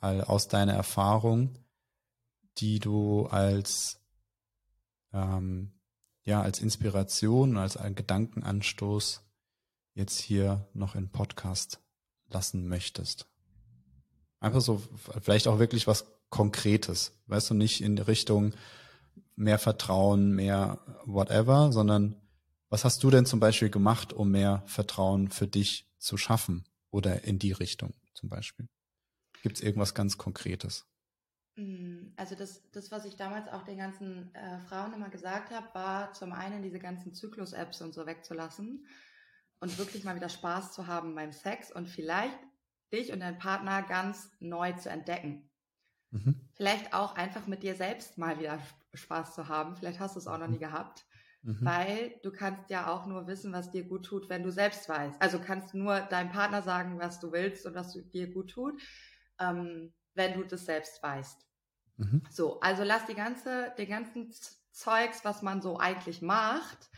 B: aus deiner Erfahrung, die du als ähm, ja als Inspiration, als ein Gedankenanstoß jetzt hier noch in Podcast lassen möchtest? Einfach so, vielleicht auch wirklich was Konkretes, weißt du, nicht in Richtung mehr Vertrauen, mehr whatever, sondern was hast du denn zum Beispiel gemacht, um mehr Vertrauen für dich zu schaffen oder in die Richtung zum Beispiel? Gibt es irgendwas ganz Konkretes?
C: Mm, also das, das, was ich damals auch den ganzen äh, Frauen immer gesagt habe, war zum einen diese ganzen Zyklus-Apps und so wegzulassen und wirklich mal wieder Spaß zu haben beim Sex und vielleicht dich und deinen Partner ganz neu zu entdecken. Mhm. Vielleicht auch einfach mit dir selbst mal wieder Spaß zu haben. Vielleicht hast du es auch noch nie gehabt. Mhm. Weil du kannst ja auch nur wissen, was dir gut tut, wenn du selbst weißt. Also kannst nur deinem Partner sagen, was du willst und was dir gut tut, ähm, wenn du das selbst weißt. Mhm. So, also lass die ganze, den ganzen Zeugs, was man so eigentlich macht,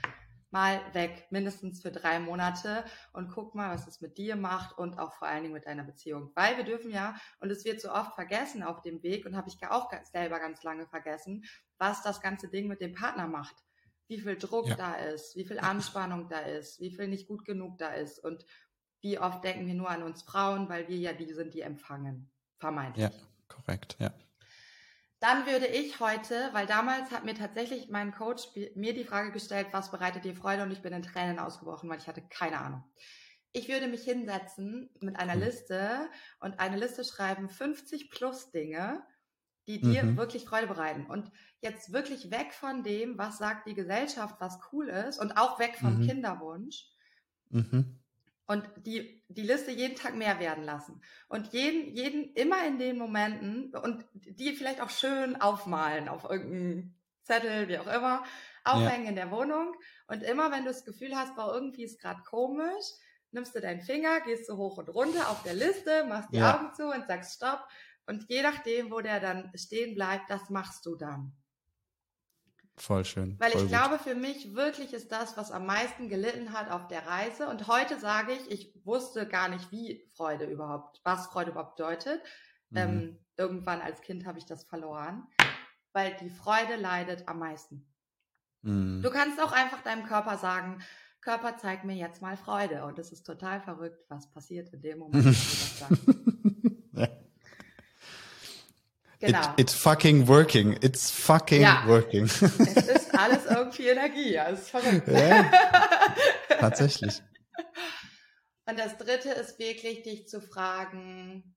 C: mal weg, mindestens für drei Monate und guck mal, was es mit dir macht und auch vor allen Dingen mit deiner Beziehung. Weil wir dürfen ja, und es wird so oft vergessen auf dem Weg und habe ich auch selber ganz lange vergessen, was das ganze Ding mit dem Partner macht. Wie viel Druck ja. da ist, wie viel Anspannung da ist, wie viel nicht gut genug da ist und wie oft denken wir nur an uns Frauen, weil wir ja die sind, die empfangen. Vermeintlich.
B: Ja, korrekt, ja.
C: Dann würde ich heute, weil damals hat mir tatsächlich mein Coach mir die Frage gestellt, was bereitet dir Freude? Und ich bin in Tränen ausgebrochen, weil ich hatte keine Ahnung. Ich würde mich hinsetzen mit einer mhm. Liste und eine Liste schreiben, 50 plus Dinge, die dir mhm. wirklich Freude bereiten. Und jetzt wirklich weg von dem, was sagt die Gesellschaft, was cool ist und auch weg vom mhm. Kinderwunsch. Mhm und die, die Liste jeden Tag mehr werden lassen. Und jeden, jeden, immer in den Momenten und die vielleicht auch schön aufmalen auf irgendeinem Zettel, wie auch immer, aufhängen ja. in der Wohnung. Und immer wenn du das Gefühl hast, boah, irgendwie ist gerade komisch, nimmst du deinen Finger, gehst du hoch und runter auf der Liste, machst die ja. Augen zu und sagst Stopp. Und je nachdem, wo der dann stehen bleibt, das machst du dann.
B: Voll schön.
C: Weil
B: voll
C: ich gut. glaube, für mich wirklich ist das, was am meisten gelitten hat auf der Reise. Und heute sage ich, ich wusste gar nicht, wie Freude überhaupt, was Freude überhaupt bedeutet. Mhm. Ähm, irgendwann als Kind habe ich das verloren, weil die Freude leidet am meisten. Mhm. Du kannst auch einfach deinem Körper sagen, Körper, zeig mir jetzt mal Freude. Und es ist total verrückt, was passiert in dem Moment, wo du das sagst.
B: Genau. It, it's fucking working. It's fucking ja. working. es
C: ist alles irgendwie Energie. Ja, es ist verrückt. Ja,
B: tatsächlich.
C: Und das dritte ist wirklich, dich zu fragen,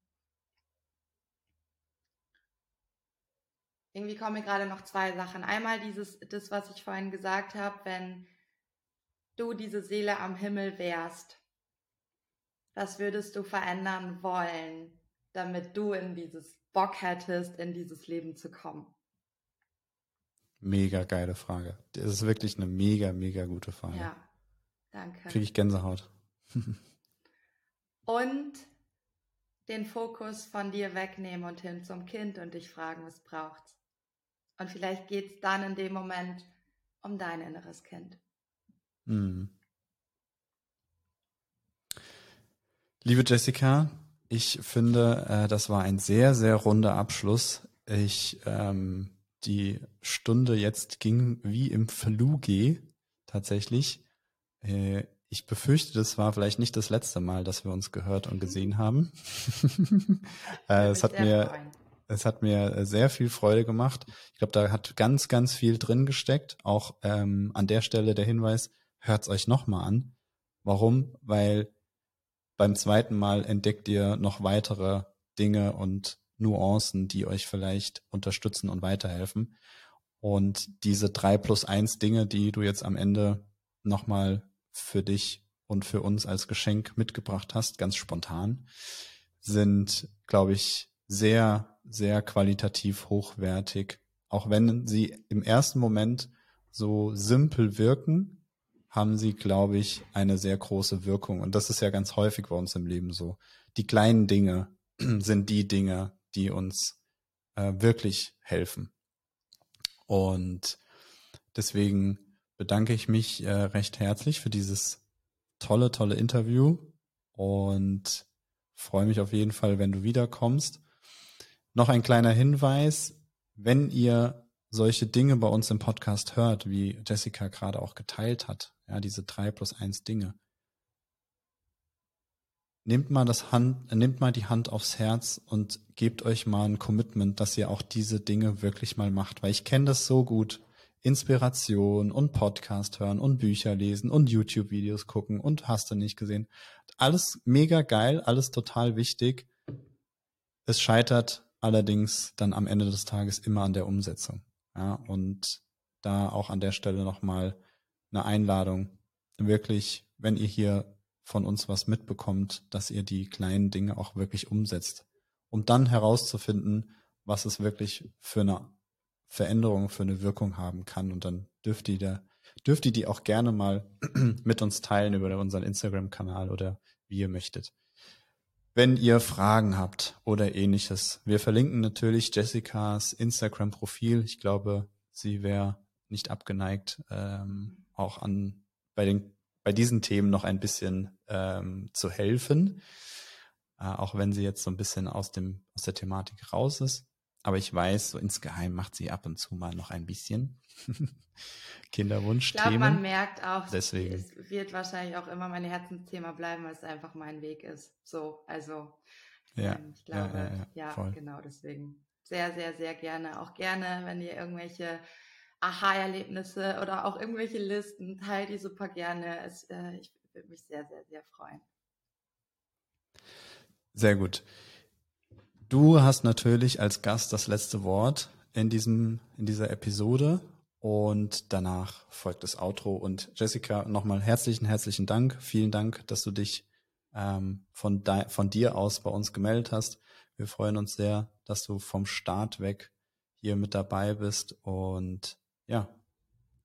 C: irgendwie kommen mir gerade noch zwei Sachen. Einmal dieses, das, was ich vorhin gesagt habe, wenn du diese Seele am Himmel wärst, was würdest du verändern wollen, damit du in dieses Bock hättest, in dieses Leben zu kommen?
B: Mega geile Frage. Das ist wirklich eine mega, mega gute Frage.
C: Ja, danke.
B: Kriege ich Gänsehaut.
C: und den Fokus von dir wegnehmen und hin zum Kind und dich fragen, was braucht's? Und vielleicht geht's dann in dem Moment um dein inneres Kind. Mhm.
B: Liebe Jessica, ich finde, äh, das war ein sehr, sehr runder Abschluss. Ich, ähm, die Stunde jetzt ging wie im Fluge tatsächlich. Äh, ich befürchte, das war vielleicht nicht das letzte Mal, dass wir uns gehört und gesehen haben. äh, es hat mir, es hat mir sehr viel Freude gemacht. Ich glaube, da hat ganz, ganz viel drin gesteckt. Auch ähm, an der Stelle der Hinweis, hört's euch nochmal an. Warum? Weil beim zweiten Mal entdeckt ihr noch weitere Dinge und Nuancen, die euch vielleicht unterstützen und weiterhelfen. Und diese drei plus eins Dinge, die du jetzt am Ende nochmal für dich und für uns als Geschenk mitgebracht hast, ganz spontan, sind, glaube ich, sehr, sehr qualitativ hochwertig. Auch wenn sie im ersten Moment so simpel wirken, haben sie, glaube ich, eine sehr große Wirkung. Und das ist ja ganz häufig bei uns im Leben so. Die kleinen Dinge sind die Dinge, die uns äh, wirklich helfen. Und deswegen bedanke ich mich äh, recht herzlich für dieses tolle, tolle Interview und freue mich auf jeden Fall, wenn du wiederkommst. Noch ein kleiner Hinweis, wenn ihr solche Dinge bei uns im Podcast hört, wie Jessica gerade auch geteilt hat, ja, diese drei plus eins Dinge, nehmt mal das Hand, nehmt mal die Hand aufs Herz und gebt euch mal ein Commitment, dass ihr auch diese Dinge wirklich mal macht, weil ich kenne das so gut. Inspiration und Podcast hören und Bücher lesen und YouTube-Videos gucken und hast du nicht gesehen. Alles mega geil, alles total wichtig. Es scheitert allerdings dann am Ende des Tages immer an der Umsetzung. Ja, und da auch an der Stelle nochmal eine Einladung, wirklich, wenn ihr hier von uns was mitbekommt, dass ihr die kleinen Dinge auch wirklich umsetzt, um dann herauszufinden, was es wirklich für eine Veränderung, für eine Wirkung haben kann. Und dann dürft ihr, da, dürft ihr die auch gerne mal mit uns teilen über unseren Instagram-Kanal oder wie ihr möchtet. Wenn ihr Fragen habt oder ähnliches, wir verlinken natürlich Jessicas Instagram-Profil. Ich glaube, sie wäre nicht abgeneigt, ähm, auch an bei den bei diesen Themen noch ein bisschen ähm, zu helfen, äh, auch wenn sie jetzt so ein bisschen aus dem aus der Thematik raus ist. Aber ich weiß, so insgeheim macht sie ab und zu mal noch ein bisschen Kinderwunsch. Ich glaube,
C: man merkt auch, Deswegen. es wird wahrscheinlich auch immer mein Herzensthema bleiben, weil es einfach mein Weg ist. So, also
B: ja, ähm,
C: ich glaube, ja, ja, ja genau deswegen. Sehr, sehr, sehr gerne. Auch gerne, wenn ihr irgendwelche Aha-Erlebnisse oder auch irgendwelche Listen, teilt die super gerne. Es, äh, ich würde mich sehr, sehr, sehr freuen.
B: Sehr gut. Du hast natürlich als Gast das letzte Wort in diesem, in dieser Episode und danach folgt das Outro. Und Jessica, nochmal herzlichen, herzlichen Dank. Vielen Dank, dass du dich ähm, von, von dir aus bei uns gemeldet hast. Wir freuen uns sehr, dass du vom Start weg hier mit dabei bist und ja,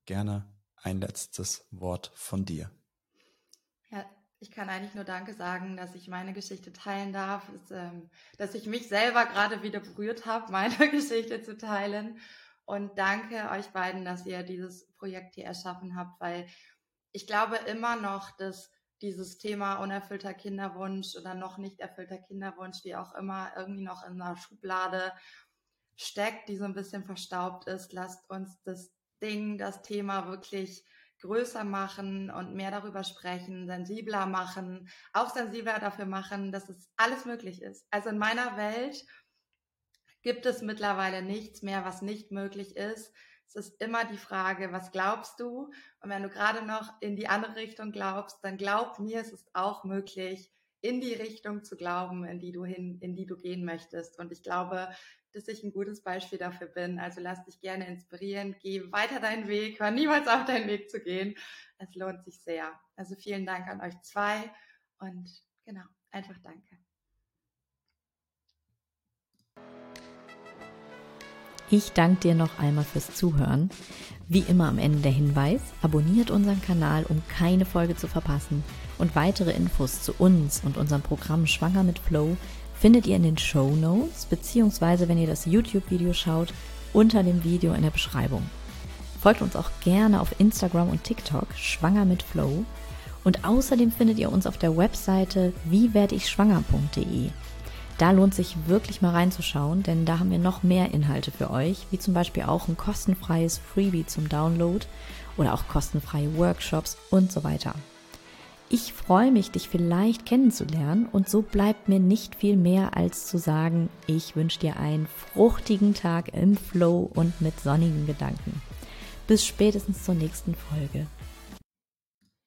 B: gerne ein letztes Wort von dir.
C: Ich kann eigentlich nur Danke sagen, dass ich meine Geschichte teilen darf, dass, ähm, dass ich mich selber gerade wieder berührt habe, meine Geschichte zu teilen. Und danke euch beiden, dass ihr dieses Projekt hier erschaffen habt, weil ich glaube immer noch, dass dieses Thema unerfüllter Kinderwunsch oder noch nicht erfüllter Kinderwunsch, wie auch immer, irgendwie noch in einer Schublade steckt, die so ein bisschen verstaubt ist. Lasst uns das Ding, das Thema wirklich größer machen und mehr darüber sprechen, sensibler machen, auch sensibler dafür machen, dass es alles möglich ist. Also in meiner Welt gibt es mittlerweile nichts mehr, was nicht möglich ist. Es ist immer die Frage, was glaubst du? Und wenn du gerade noch in die andere Richtung glaubst, dann glaub mir, es ist auch möglich, in die Richtung zu glauben, in die du hin, in die du gehen möchtest. Und ich glaube, dass ich ein gutes Beispiel dafür bin. Also lass dich gerne inspirieren, geh weiter deinen Weg, hör niemals auf, deinen Weg zu gehen. Es lohnt sich sehr. Also vielen Dank an euch zwei und genau, einfach danke.
A: Ich danke dir noch einmal fürs Zuhören. Wie immer am Ende der Hinweis, abonniert unseren Kanal, um keine Folge zu verpassen. Und weitere Infos zu uns und unserem Programm Schwanger mit Flow findet ihr in den Show Notes, beziehungsweise wenn ihr das YouTube-Video schaut, unter dem Video in der Beschreibung. Folgt uns auch gerne auf Instagram und TikTok, Schwanger mit Flow. Und außerdem findet ihr uns auf der Webseite wiewerdeichschwanger.de. Da lohnt sich wirklich mal reinzuschauen, denn da haben wir noch mehr Inhalte für euch, wie zum Beispiel auch ein kostenfreies Freebie zum Download oder auch kostenfreie Workshops und so weiter. Ich freue mich, dich vielleicht kennenzulernen und so bleibt mir nicht viel mehr als zu sagen, ich wünsche dir einen fruchtigen Tag im Flow und mit sonnigen Gedanken. Bis spätestens zur nächsten Folge.